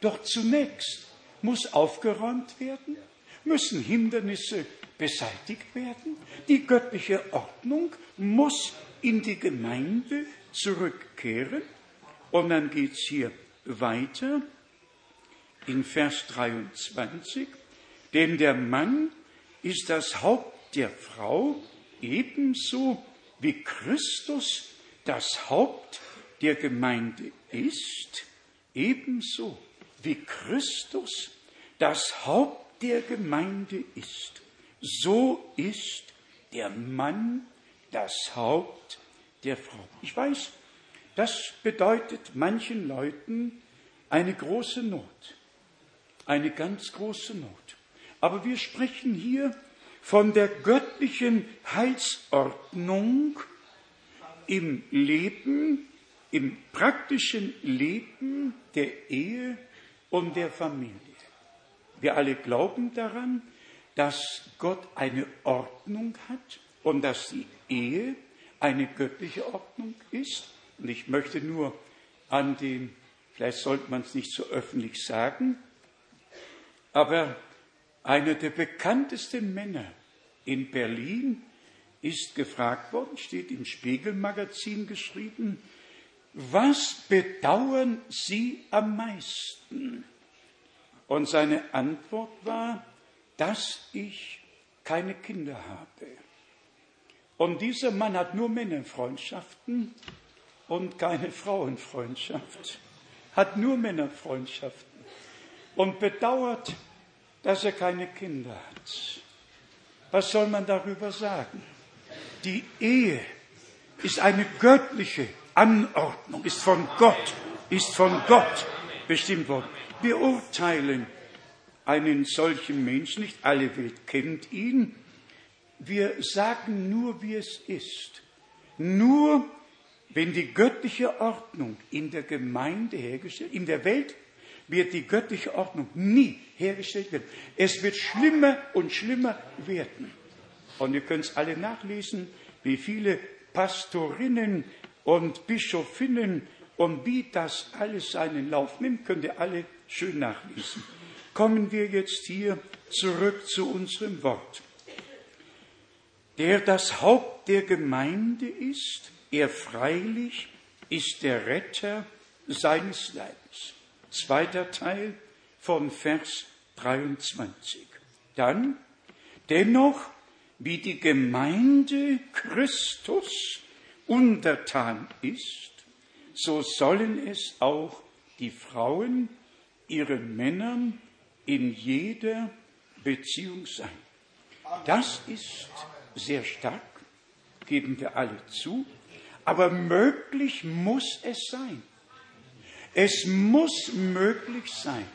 Doch zunächst muss aufgeräumt werden, müssen Hindernisse beseitigt werden, die göttliche Ordnung muss in die Gemeinde zurückkehren. Und dann geht es hier weiter. In Vers 23. Denn der Mann ist das Haupt der Frau, ebenso wie Christus das Haupt der Gemeinde ist, ebenso wie Christus das Haupt der Gemeinde ist. So ist der Mann das Haupt der Frau. Ich weiß, das bedeutet manchen Leuten eine große Not, eine ganz große Not. Aber wir sprechen hier von der göttlichen Heilsordnung im Leben, im praktischen Leben der Ehe und der Familie. Wir alle glauben daran, dass Gott eine Ordnung hat und dass die Ehe eine göttliche Ordnung ist. Und ich möchte nur an den, vielleicht sollte man es nicht so öffentlich sagen, aber einer der bekanntesten Männer in Berlin ist gefragt worden, steht im Spiegelmagazin geschrieben, was bedauern Sie am meisten? Und seine Antwort war, dass ich keine Kinder habe. Und dieser Mann hat nur Männerfreundschaften und keine Frauenfreundschaft, hat nur Männerfreundschaften und bedauert, dass er keine Kinder hat. Was soll man darüber sagen? Die Ehe ist eine göttliche Anordnung, ist von Gott, ist von Gott bestimmt worden. Wir urteilen einen solchen Menschen nicht, alle Welt kennt ihn. Wir sagen nur, wie es ist. Nur wenn die göttliche Ordnung in der Gemeinde hergestellt, in der Welt wird die göttliche Ordnung nie hergestellt werden. Es wird schlimmer und schlimmer werden. Und ihr könnt es alle nachlesen wie viele Pastorinnen und Bischofinnen und wie das alles seinen Lauf nimmt, könnt ihr alle schön nachlesen. Kommen wir jetzt hier zurück zu unserem Wort. Der das Haupt der Gemeinde ist, er freilich ist der Retter seines Leibes. Zweiter Teil von Vers 23. Dann, dennoch, wie die Gemeinde Christus untertan ist, so sollen es auch die Frauen ihren Männern in jeder Beziehung sein. Das ist sehr stark, geben wir alle zu, aber möglich muss es sein. Es muss möglich sein,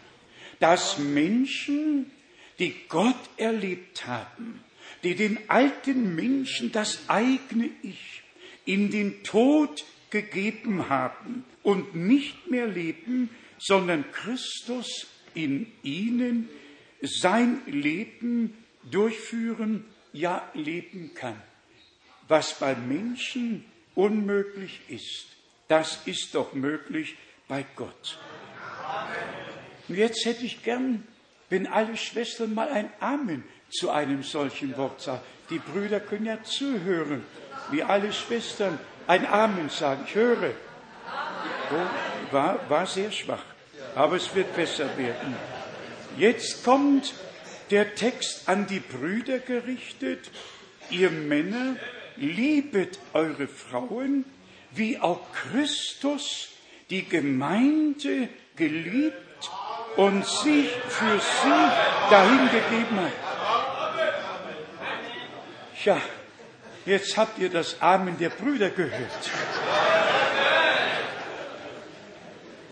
dass Menschen, die Gott erlebt haben, die den alten Menschen das eigene Ich in den Tod gegeben haben und nicht mehr leben, sondern Christus in ihnen sein Leben durchführen, ja leben kann. Was bei Menschen unmöglich ist, das ist doch möglich bei Gott. Und jetzt hätte ich gern, wenn alle Schwestern mal ein Amen zu einem solchen Wort sagen. Die Brüder können ja zuhören, wie alle Schwestern ein Amen sagen. Ich höre. Oh, war, war sehr schwach, aber es wird besser werden. Jetzt kommt der Text an die Brüder gerichtet. Ihr Männer, liebet eure Frauen, wie auch Christus die Gemeinde geliebt und sich für sie dahingegeben hat. Ja, jetzt habt ihr das Amen der Brüder gehört.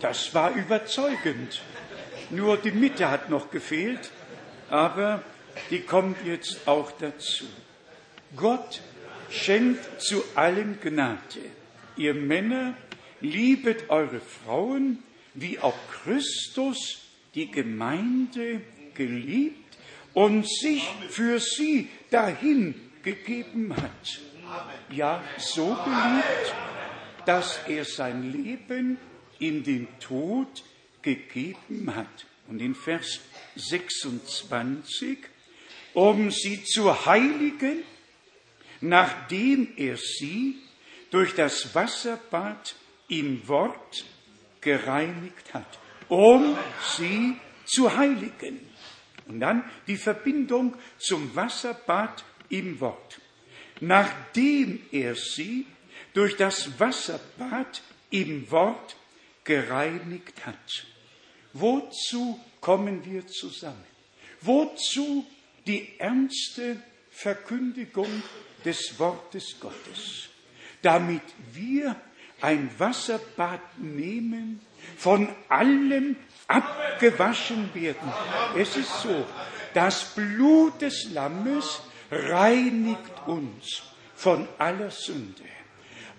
Das war überzeugend. Nur die Mitte hat noch gefehlt, aber die kommt jetzt auch dazu. Gott schenkt zu allen Gnade. Ihr Männer, liebet eure Frauen, wie auch Christus die Gemeinde geliebt und sich für sie dahin gegeben hat. Ja, so geliebt, dass er sein Leben in den Tod gegeben hat. Und in Vers 26, um sie zu heiligen, nachdem er sie durch das Wasserbad im Wort gereinigt hat, um sie zu heiligen. Und dann die Verbindung zum Wasserbad im Wort. Nachdem er sie durch das Wasserbad im Wort gereinigt hat. Wozu kommen wir zusammen? Wozu die ernste Verkündigung des Wortes Gottes? Damit wir ein Wasserbad nehmen, von allem abgewaschen werden. Es ist so, das Blut des Lammes reinigt uns von aller Sünde.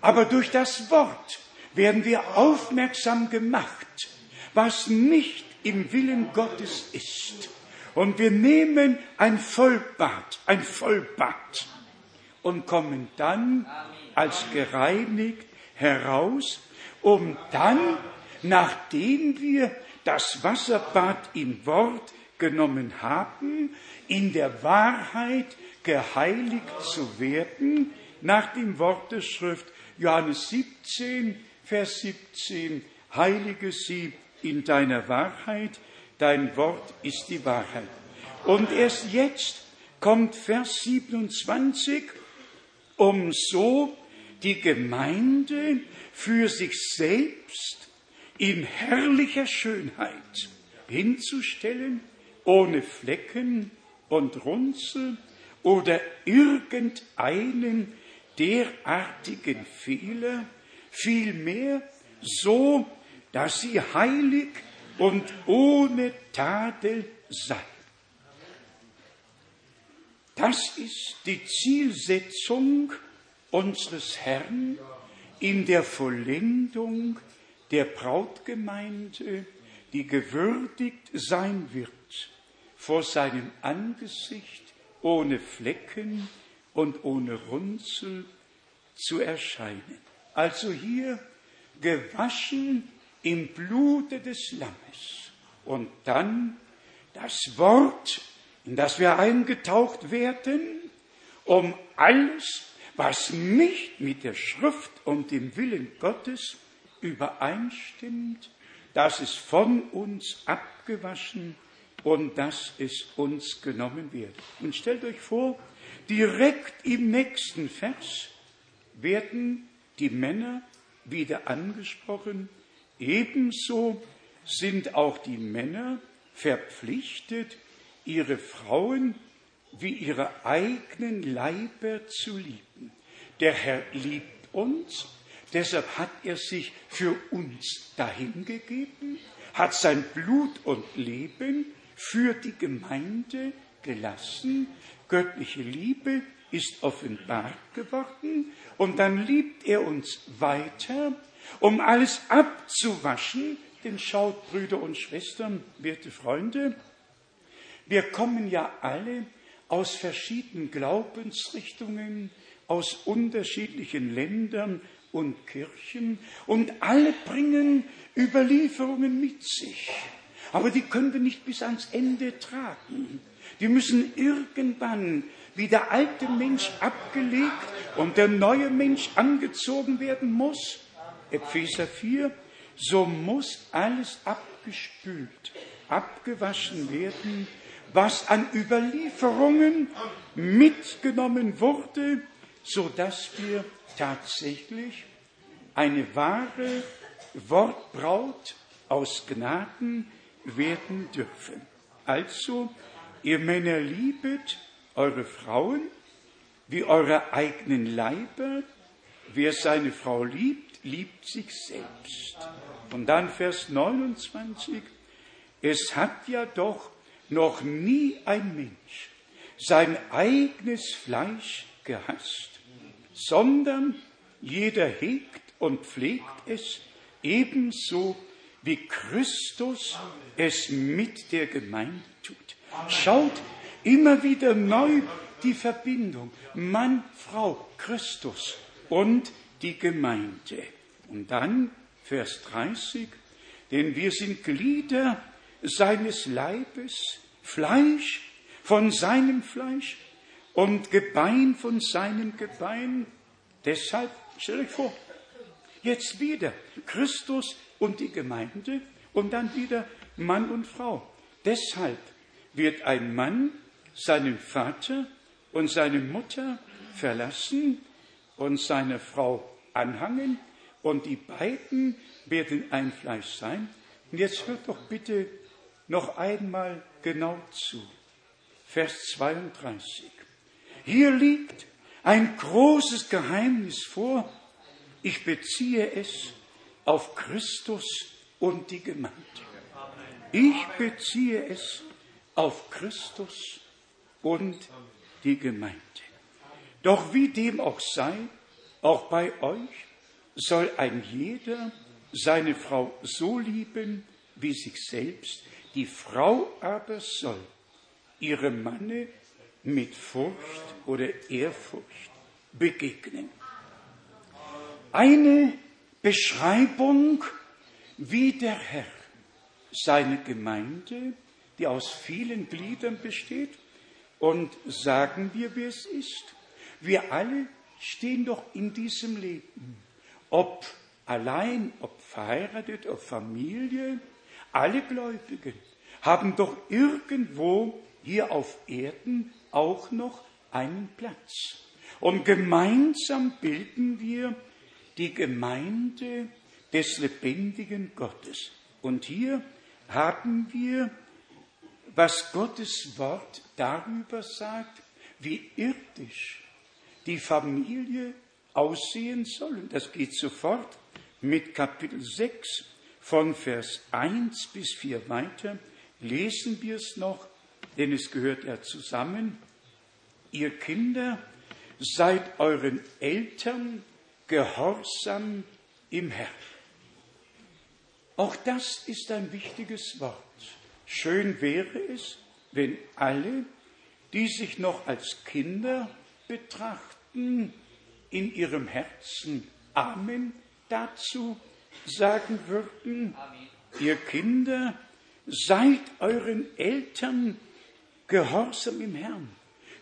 Aber durch das Wort werden wir aufmerksam gemacht, was nicht im Willen Gottes ist. Und wir nehmen ein Vollbad, ein Vollbad und kommen dann als gereinigt heraus, um dann, nachdem wir das Wasserbad im Wort genommen haben, in der Wahrheit geheiligt zu werden, nach dem Wort der Schrift Johannes 17, Vers 17, heilige sie in deiner Wahrheit, dein Wort ist die Wahrheit. Und erst jetzt kommt Vers 27, um so die Gemeinde für sich selbst in herrlicher Schönheit hinzustellen, ohne Flecken und Runzel oder irgendeinen derartigen Fehler, vielmehr so, dass sie heilig und ohne Tadel sei. Das ist die Zielsetzung unseres Herrn in der Vollendung der Brautgemeinde, die gewürdigt sein wird vor seinem Angesicht ohne Flecken und ohne Runzel zu erscheinen. Also hier gewaschen im Blute des Lammes. Und dann das Wort, in das wir eingetaucht werden, um alles, was nicht mit der Schrift und dem Willen Gottes übereinstimmt, dass es von uns abgewaschen und dass es uns genommen wird. Und stellt euch vor, direkt im nächsten Vers werden die Männer wieder angesprochen. Ebenso sind auch die Männer verpflichtet, ihre Frauen wie ihre eigenen Leiber zu lieben. Der Herr liebt uns, deshalb hat er sich für uns dahingegeben, hat sein Blut und Leben für die Gemeinde gelassen. Göttliche Liebe ist offenbart geworden und dann liebt er uns weiter, um alles abzuwaschen. Denn schaut, Brüder und Schwestern, werte Freunde, wir kommen ja alle aus verschiedenen Glaubensrichtungen, aus unterschiedlichen Ländern und Kirchen und alle bringen Überlieferungen mit sich. Aber die können wir nicht bis ans Ende tragen. Die müssen irgendwann wie der alte Mensch abgelegt und der neue Mensch angezogen werden muss. Epheser 4, so muss alles abgespült, abgewaschen werden, was an Überlieferungen mitgenommen wurde, so dass wir tatsächlich eine wahre Wortbraut aus Gnaden werden dürfen. Also, ihr Männer liebet eure Frauen wie eure eigenen Leiber. Wer seine Frau liebt, liebt sich selbst. Und dann Vers 29. Es hat ja doch noch nie ein Mensch sein eigenes Fleisch gehasst, sondern jeder hegt und pflegt es ebenso wie Christus es mit der Gemeinde tut. Schaut immer wieder neu die Verbindung Mann, Frau, Christus und die Gemeinde. Und dann Vers 30, denn wir sind Glieder seines Leibes, Fleisch von seinem Fleisch und Gebein von seinem Gebein. Deshalb, stell euch vor, jetzt wieder Christus und die Gemeinde und dann wieder Mann und Frau. Deshalb wird ein Mann seinen Vater und seine Mutter verlassen und seine Frau anhangen und die beiden werden ein Fleisch sein. Und jetzt hört doch bitte noch einmal genau zu. Vers 32. Hier liegt ein großes Geheimnis vor. Ich beziehe es auf Christus und die Gemeinde. Ich beziehe es auf Christus und die Gemeinde. Doch wie dem auch sei, auch bei euch soll ein jeder seine Frau so lieben wie sich selbst. Die Frau aber soll ihrem Manne mit Furcht oder Ehrfurcht begegnen. Eine Beschreibung, wie der Herr seine Gemeinde, die aus vielen Gliedern besteht, und sagen wir, wie es ist. Wir alle stehen doch in diesem Leben, ob allein, ob verheiratet, ob Familie, alle Gläubigen haben doch irgendwo hier auf Erden auch noch einen Platz. Und gemeinsam bilden wir die Gemeinde des lebendigen Gottes. Und hier haben wir was Gottes Wort darüber sagt, wie irdisch die Familie aussehen soll. Und das geht sofort mit Kapitel 6 von Vers 1 bis 4 weiter. Lesen wir es noch, denn es gehört ja zusammen. Ihr Kinder, seid euren Eltern gehorsam im Herrn. Auch das ist ein wichtiges Wort. Schön wäre es, wenn alle, die sich noch als Kinder betrachten, in ihrem Herzen Amen dazu sagen würden. Amen. Ihr Kinder, seid euren Eltern gehorsam im Herrn.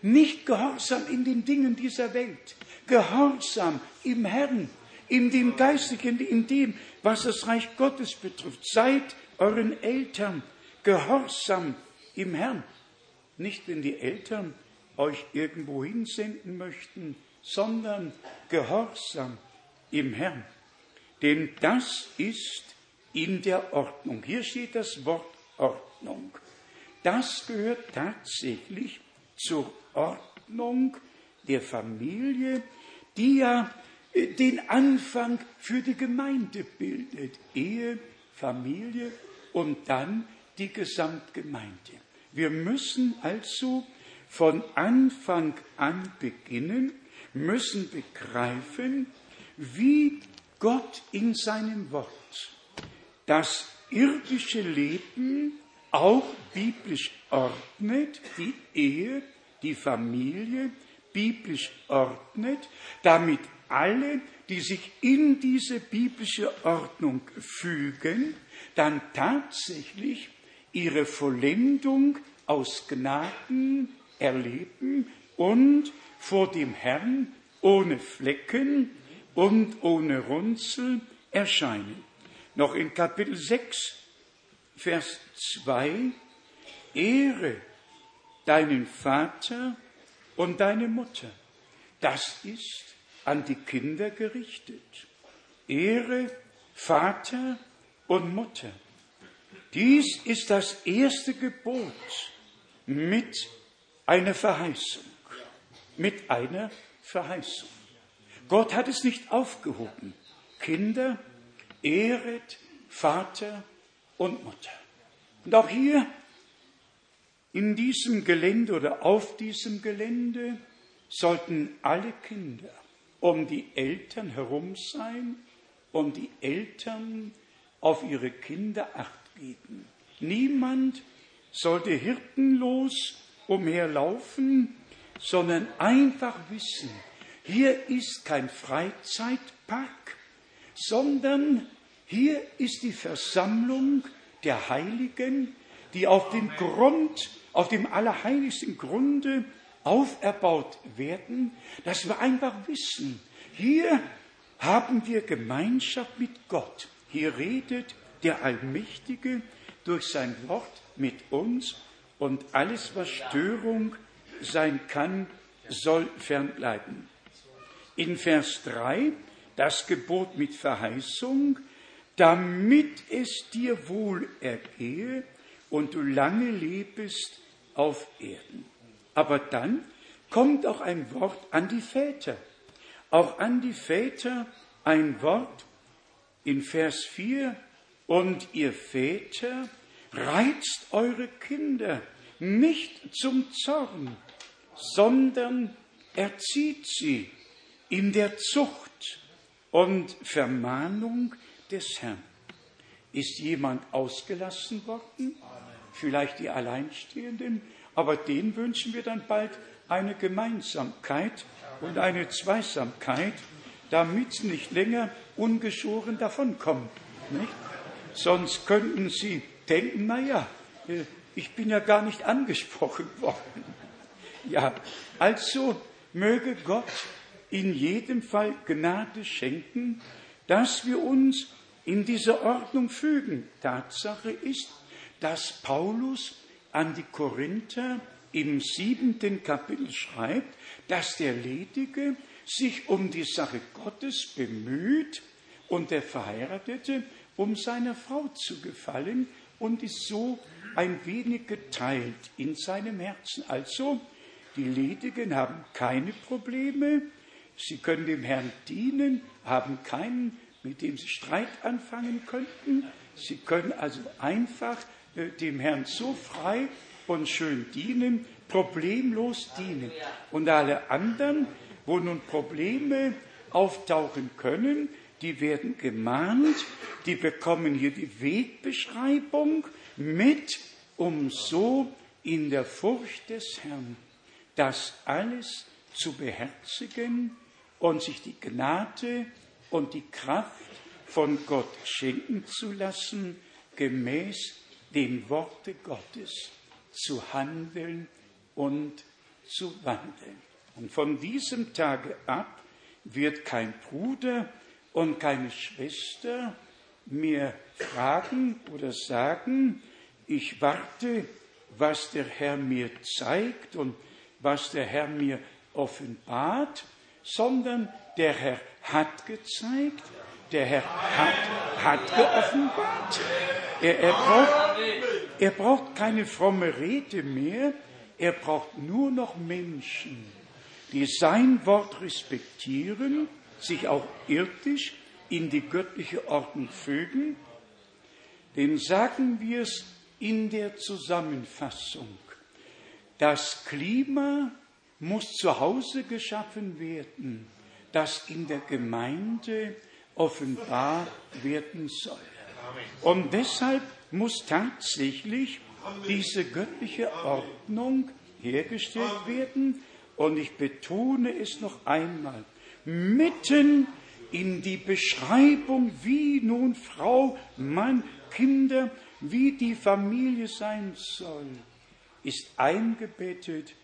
Nicht gehorsam in den Dingen dieser Welt, gehorsam im Herrn, in dem Geistlichen, in dem, was das Reich Gottes betrifft. Seid euren Eltern gehorsam im Herrn. Nicht, wenn die Eltern euch irgendwo hinsenden möchten, sondern gehorsam im Herrn. Denn das ist in der Ordnung. Hier steht das Wort Ordnung. Das gehört tatsächlich zur Ordnung der Familie, die ja äh, den Anfang für die Gemeinde bildet. Ehe, Familie und dann die Gesamtgemeinde. Wir müssen also von Anfang an beginnen, müssen begreifen, wie Gott in seinem Wort das irdische Leben auch biblisch ordnet, die Ehe, die Familie biblisch ordnet, damit alle, die sich in diese biblische Ordnung fügen, dann tatsächlich ihre Vollendung aus Gnaden erleben und vor dem Herrn ohne Flecken und ohne Runzel erscheinen. Noch in Kapitel 6, Vers 2, Ehre deinen Vater und deine Mutter. Das ist an die Kinder gerichtet. Ehre Vater und Mutter. Dies ist das erste Gebot mit einer Verheißung. Mit einer Verheißung. Gott hat es nicht aufgehoben. Kinder, ehret Vater und Mutter. Und auch hier in diesem Gelände oder auf diesem Gelände sollten alle Kinder um die Eltern herum sein, um die Eltern auf ihre Kinder acht geben. Niemand sollte hirtenlos umherlaufen, sondern einfach wissen, hier ist kein Freizeitpark, sondern hier ist die Versammlung der Heiligen, die auf dem Grund, auf dem allerheiligsten Grunde auferbaut werden, dass wir einfach wissen, hier haben wir Gemeinschaft mit Gott. Hier redet der Allmächtige durch sein Wort mit uns und alles, was Störung sein kann, soll fernbleiben. In Vers 3 das Gebot mit Verheißung, damit es dir wohl ergehe und du lange lebest auf Erden. Aber dann kommt auch ein Wort an die Väter. Auch an die Väter ein Wort in Vers 4. Und ihr Väter reizt eure Kinder nicht zum Zorn, sondern erzieht sie in der Zucht und Vermahnung des Herrn. Ist jemand ausgelassen worden? Vielleicht die Alleinstehenden, aber denen wünschen wir dann bald eine Gemeinsamkeit und eine Zweisamkeit, damit nicht länger ungeschoren davonkommen. Nicht? Sonst könnten sie denken, na ja, äh, ich bin ja gar nicht angesprochen [laughs] worden. Ja, also möge Gott in jedem Fall Gnade schenken, dass wir uns in diese Ordnung fügen. Tatsache ist, dass Paulus an die Korinther im siebenten Kapitel schreibt, dass der Ledige sich um die Sache Gottes bemüht und der Verheiratete um seiner Frau zu gefallen und ist so ein wenig geteilt in seinem Herzen. Also, die Ledigen haben keine Probleme, sie können dem Herrn dienen, haben keinen, mit dem sie Streit anfangen könnten. Sie können also einfach äh, dem Herrn so frei und schön dienen, problemlos dienen. Und alle anderen, wo nun Probleme auftauchen können, die werden gemahnt, die bekommen hier die Wegbeschreibung mit, um so in der Furcht des Herrn das alles zu beherzigen und sich die Gnade und die Kraft von Gott schenken zu lassen, gemäß dem Worte Gottes zu handeln und zu wandeln. Und von diesem Tage ab wird kein Bruder und keine Schwester mir fragen oder sagen, ich warte, was der Herr mir zeigt und was der Herr mir offenbart, sondern der Herr hat gezeigt, der Herr hat, hat geoffenbart. Er, er, braucht, er braucht keine fromme Rede mehr, er braucht nur noch Menschen, die sein Wort respektieren, sich auch irdisch in die göttliche Ordnung fügen, denn sagen wir es in der Zusammenfassung. Das Klima muss zu Hause geschaffen werden, das in der Gemeinde offenbar werden soll. Und deshalb muss tatsächlich diese göttliche Ordnung hergestellt werden. Und ich betone es noch einmal, mitten in die Beschreibung, wie nun Frau, Mann, Kinder, wie die Familie sein soll, ist eingebettet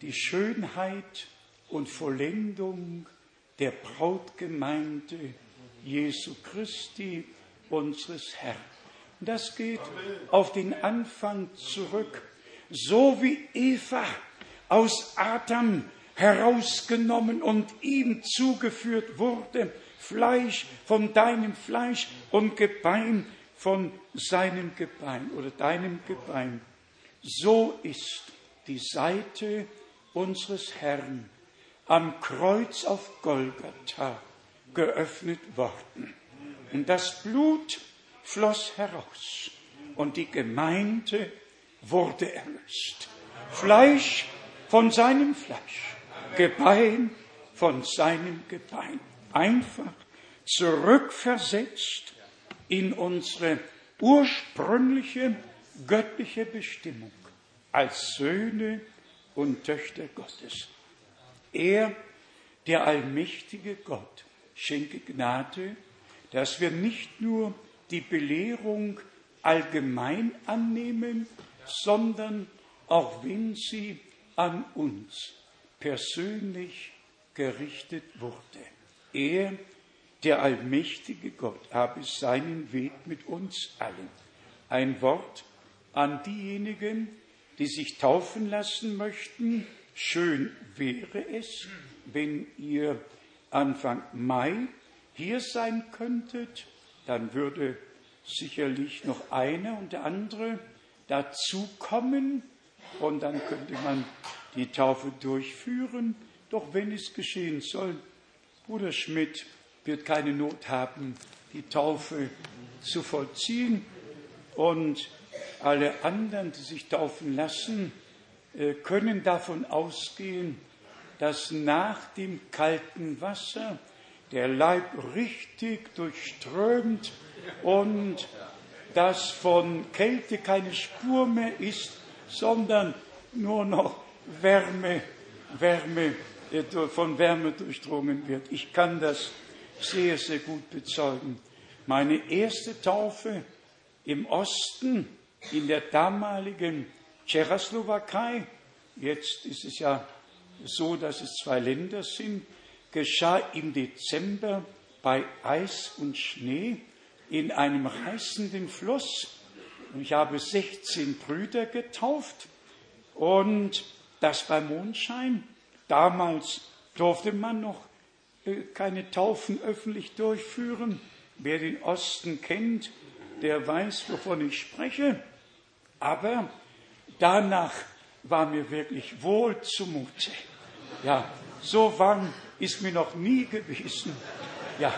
die Schönheit und Vollendung der Brautgemeinde Jesu Christi, unseres Herrn. Das geht auf den Anfang zurück, so wie Eva aus Adam herausgenommen und ihm zugeführt wurde, Fleisch von deinem Fleisch und Gebein von seinem Gebein oder deinem Gebein. So ist die Seite unseres Herrn am Kreuz auf Golgatha geöffnet worden. Und das Blut floss heraus und die Gemeinde wurde erlöst. Fleisch von seinem Fleisch, Gebein von seinem Gebein. Einfach zurückversetzt in unsere ursprüngliche göttliche Bestimmung als Söhne und Töchter Gottes. Er, der allmächtige Gott, schenke Gnade, dass wir nicht nur die Belehrung allgemein annehmen, sondern auch wenn sie an uns persönlich gerichtet wurde. Er, der allmächtige Gott, habe seinen Weg mit uns allen. Ein Wort an diejenigen, die sich taufen lassen möchten. Schön wäre es, wenn ihr Anfang Mai hier sein könntet, dann würde sicherlich noch einer und der andere dazukommen und dann könnte man die Taufe durchführen. Doch wenn es geschehen soll, Bruder Schmidt wird keine Not haben, die Taufe zu vollziehen und alle anderen, die sich taufen lassen, äh, können davon ausgehen, dass nach dem kalten Wasser der Leib richtig durchströmt und dass von Kälte keine Spur mehr ist, sondern nur noch Wärme, Wärme, von Wärme durchdrungen wird. Ich kann das sehr, sehr gut bezeugen. Meine erste Taufe im Osten, in der damaligen Tschechoslowakei, jetzt ist es ja so, dass es zwei Länder sind, geschah im Dezember bei Eis und Schnee in einem reißenden Fluss. Ich habe 16 Brüder getauft und das bei Mondschein. Damals durfte man noch äh, keine Taufen öffentlich durchführen. Wer den Osten kennt, der weiß, wovon ich spreche. Aber danach war mir wirklich wohl zumute. Ja, so warm ist mir noch nie gewesen. Ja,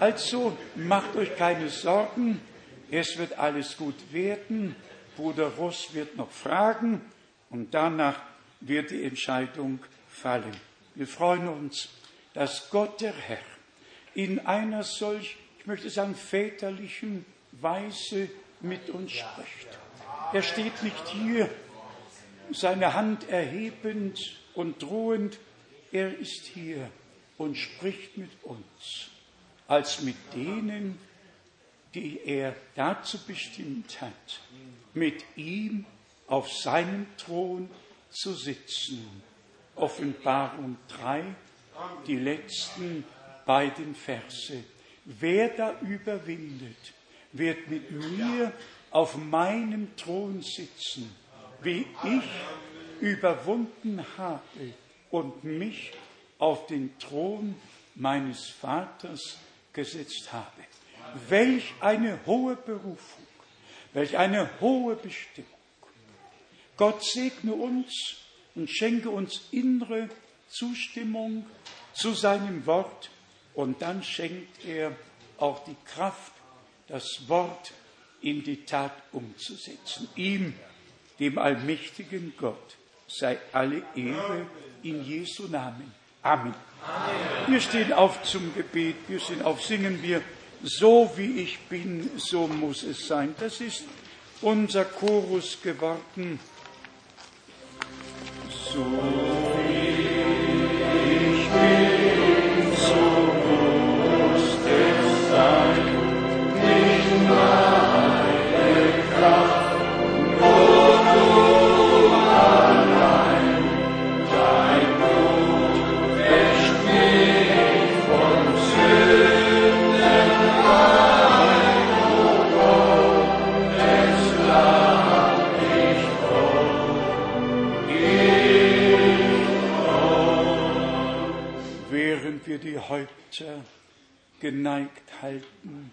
also macht euch keine Sorgen, es wird alles gut werden. Bruder Ross wird noch fragen und danach wird die Entscheidung fallen. Wir freuen uns, dass Gott der Herr in einer solch, ich möchte sagen, väterlichen Weise mit uns spricht. Er steht nicht hier, seine Hand erhebend und drohend, er ist hier und spricht mit uns, als mit denen, die er dazu bestimmt hat, mit ihm auf seinem Thron zu sitzen. Offenbarung 3, die letzten beiden Verse. Wer da überwindet, wird mit mir auf meinem Thron sitzen, wie ich überwunden habe und mich auf den Thron meines Vaters gesetzt habe. Welch eine hohe Berufung, welch eine hohe Bestimmung. Gott segne uns und schenke uns innere Zustimmung zu seinem Wort und dann schenkt er auch die Kraft, das Wort in die Tat umzusetzen. Ihm, dem allmächtigen Gott, sei alle Ehre in Jesu Namen. Amen. Amen. Wir stehen auf zum Gebet, wir stehen auf, singen wir, so wie ich bin, so muss es sein. Das ist unser Chorus geworden. So Häupter geneigt halten.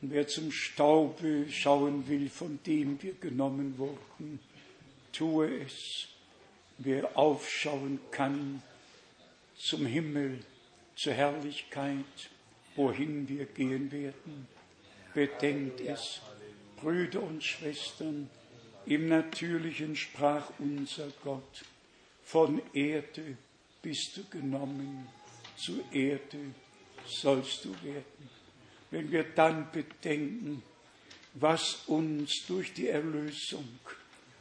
Und wer zum Staube schauen will, von dem wir genommen wurden, tue es. Wer aufschauen kann zum Himmel, zur Herrlichkeit, wohin wir gehen werden, bedenkt es, Brüder und Schwestern, im Natürlichen sprach unser Gott, von Erde bist du genommen zu Erde sollst du werden. Wenn wir dann bedenken, was uns durch die Erlösung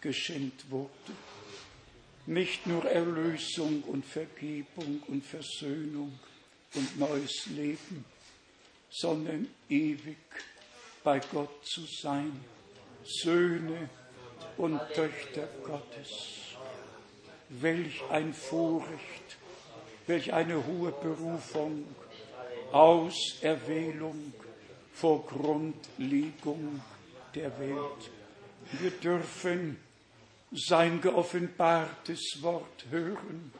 geschenkt wurde, nicht nur Erlösung und Vergebung und Versöhnung und neues Leben, sondern ewig bei Gott zu sein, Söhne und Töchter Gottes. Welch ein Vorrecht Welch eine hohe Berufung, Auserwählung vor Grundlegung der Welt. Wir dürfen sein geoffenbartes Wort hören,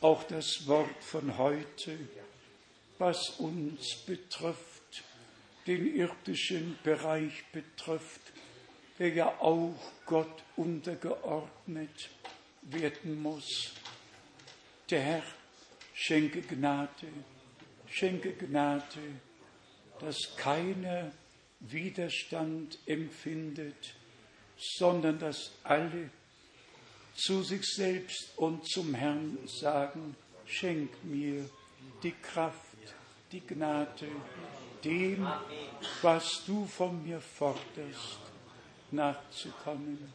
auch das Wort von heute, was uns betrifft, den irdischen Bereich betrifft, der ja auch Gott untergeordnet werden muss. Der Herr Schenke Gnade, schenke Gnade, dass keiner Widerstand empfindet, sondern dass alle zu sich selbst und zum Herrn sagen, schenk mir die Kraft, die Gnade, dem, was du von mir forderst, nachzukommen.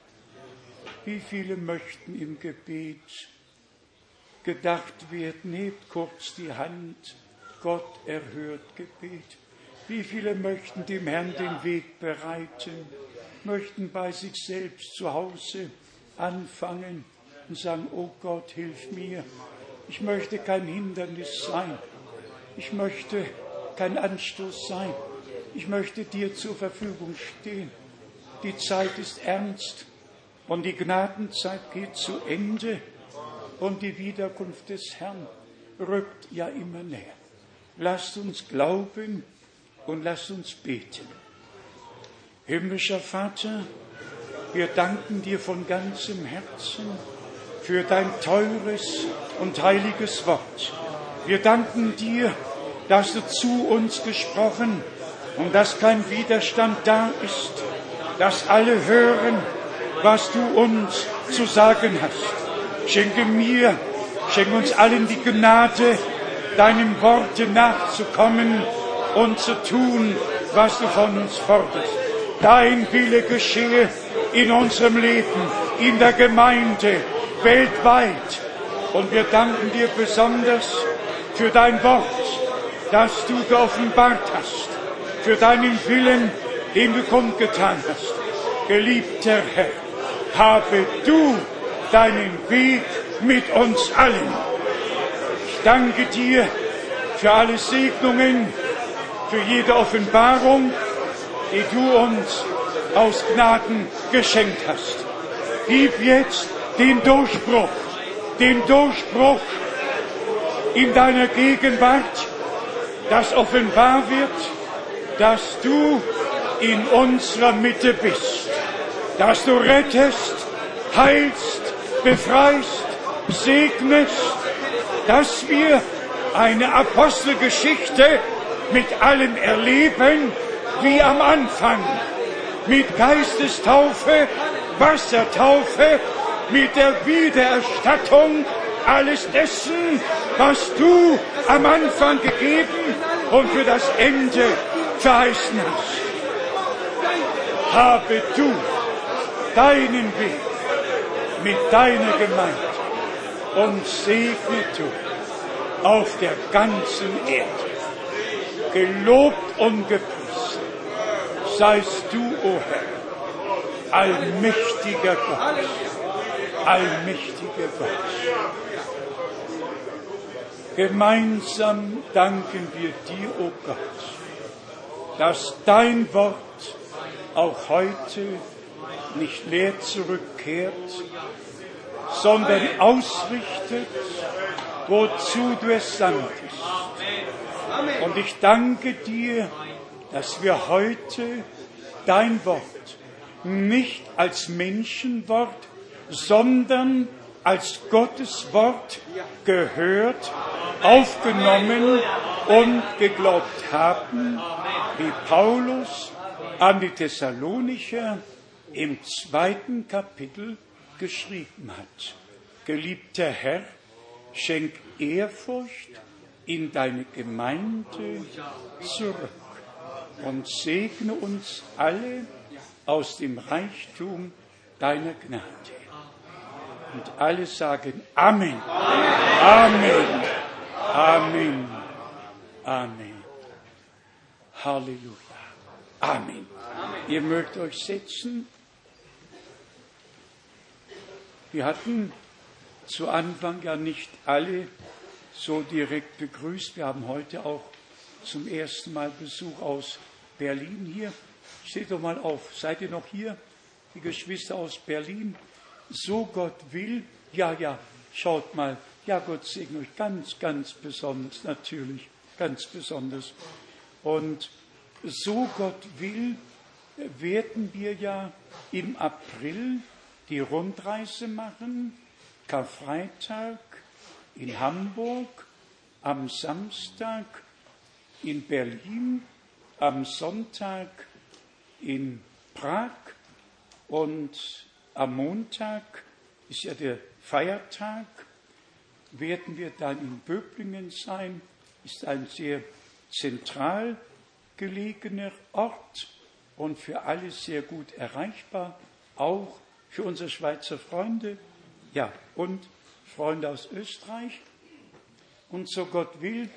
Wie viele möchten im Gebet gedacht wird, nehmt kurz die Hand, Gott erhört Gebet. Wie viele möchten dem Herrn den Weg bereiten, möchten bei sich selbst zu Hause anfangen und sagen, oh Gott, hilf mir. Ich möchte kein Hindernis sein. Ich möchte kein Anstoß sein. Ich möchte dir zur Verfügung stehen. Die Zeit ist ernst und die Gnadenzeit geht zu Ende und die Wiederkunft des Herrn rückt ja immer näher. Lasst uns glauben und lasst uns beten. Himmlischer Vater, wir danken dir von ganzem Herzen für dein teures und heiliges Wort. Wir danken dir, dass du zu uns gesprochen und dass kein Widerstand da ist, dass alle hören, was du uns zu sagen hast. Schenke mir, schenke uns allen die Gnade, deinem Worte nachzukommen und zu tun, was du von uns forderst. Dein Wille geschehe in unserem Leben, in der Gemeinde, weltweit. Und wir danken dir besonders für dein Wort, das du geoffenbart hast, für deinen Willen, den du kundgetan hast. Geliebter Herr, habe du deinen Weg mit uns allen. Ich danke dir für alle Segnungen, für jede Offenbarung, die du uns aus Gnaden geschenkt hast. Gib jetzt den Durchbruch, den Durchbruch in deiner Gegenwart, dass offenbar wird, dass du in unserer Mitte bist, dass du rettest, heilst, befreist, segnest, dass wir eine Apostelgeschichte mit allem erleben, wie am Anfang, mit Geistestaufe, Wassertaufe, mit der Wiedererstattung alles dessen, was du am Anfang gegeben und für das Ende verheißen hast. Habe du deinen Weg mit deiner Gemeinde und segne du auf der ganzen Erde. Gelobt und gepriesen seist du, o oh Herr, allmächtiger Gott, allmächtiger Gott. Gemeinsam danken wir dir, o oh Gott, dass dein Wort auch heute nicht leer zurückkehrt, sondern ausrichtet, wozu du es sandtest. Und ich danke dir, dass wir heute dein Wort nicht als Menschenwort, sondern als Gottes Wort gehört, aufgenommen und geglaubt haben, wie Paulus an die Thessalonicher im zweiten Kapitel geschrieben hat. Geliebter Herr, schenk Ehrfurcht in deine Gemeinde zurück und segne uns alle aus dem Reichtum deiner Gnade. Und alle sagen Amen. Amen. Amen. Amen. Halleluja. Amen. Ihr mögt euch setzen. Wir hatten zu Anfang ja nicht alle so direkt begrüßt. Wir haben heute auch zum ersten Mal Besuch aus Berlin hier. Steht doch mal auf. Seid ihr noch hier? Die Geschwister aus Berlin. So Gott will. Ja, ja, schaut mal. Ja, Gott segne euch ganz, ganz besonders, natürlich, ganz besonders. Und so Gott will, werden wir ja im April die Rundreise machen, Karfreitag in Hamburg, am Samstag in Berlin, am Sonntag in Prag und am Montag ist ja der Feiertag, werden wir dann in Böblingen sein, ist ein sehr zentral gelegener Ort und für alle sehr gut erreichbar, auch für unsere Schweizer Freunde, ja, und Freunde aus Österreich. Und so Gott will,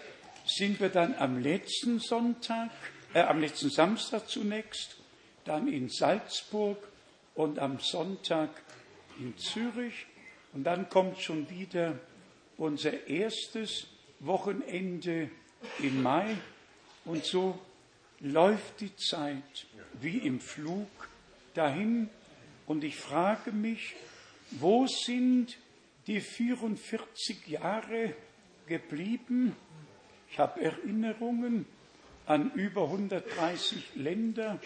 sind wir dann am letzten Sonntag, äh, am letzten Samstag zunächst, dann in Salzburg und am Sonntag in Zürich. Und dann kommt schon wieder unser erstes Wochenende im Mai. Und so läuft die Zeit wie im Flug dahin und ich frage mich, wo sind die 44 Jahre geblieben? Ich habe Erinnerungen an über 130 Länder,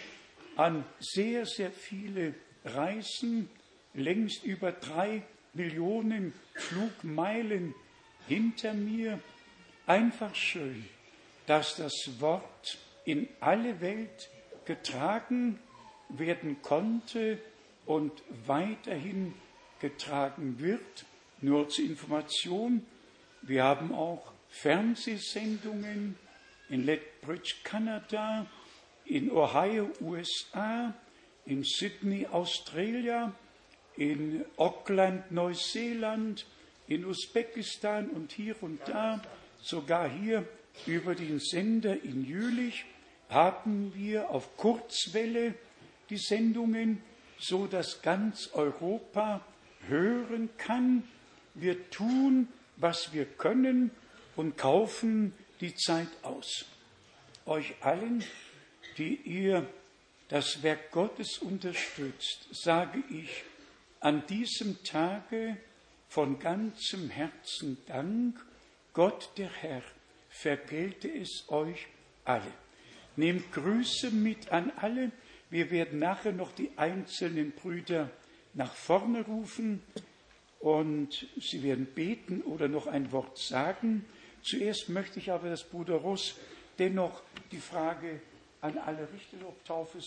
an sehr, sehr viele Reisen, längst über drei Millionen Flugmeilen hinter mir. Einfach schön, dass das Wort in alle Welt getragen werden konnte und weiterhin getragen wird. Nur zur Information, wir haben auch Fernsehsendungen in Lethbridge, Kanada, in Ohio, USA, in Sydney, Australia, in Auckland, Neuseeland, in Usbekistan und hier und da, sogar hier über den Sender in Jülich, haben wir auf Kurzwelle die Sendungen, so dass ganz Europa hören kann. Wir tun, was wir können und kaufen die Zeit aus. Euch allen, die ihr das Werk Gottes unterstützt, sage ich an diesem Tage von ganzem Herzen Dank. Gott der Herr vergelte es euch alle. Nehmt Grüße mit an alle. Wir werden nachher noch die einzelnen Brüder nach vorne rufen und sie werden beten oder noch ein Wort sagen. Zuerst möchte ich aber, dass Bruder Ross dennoch die Frage an alle richten, ob Taufe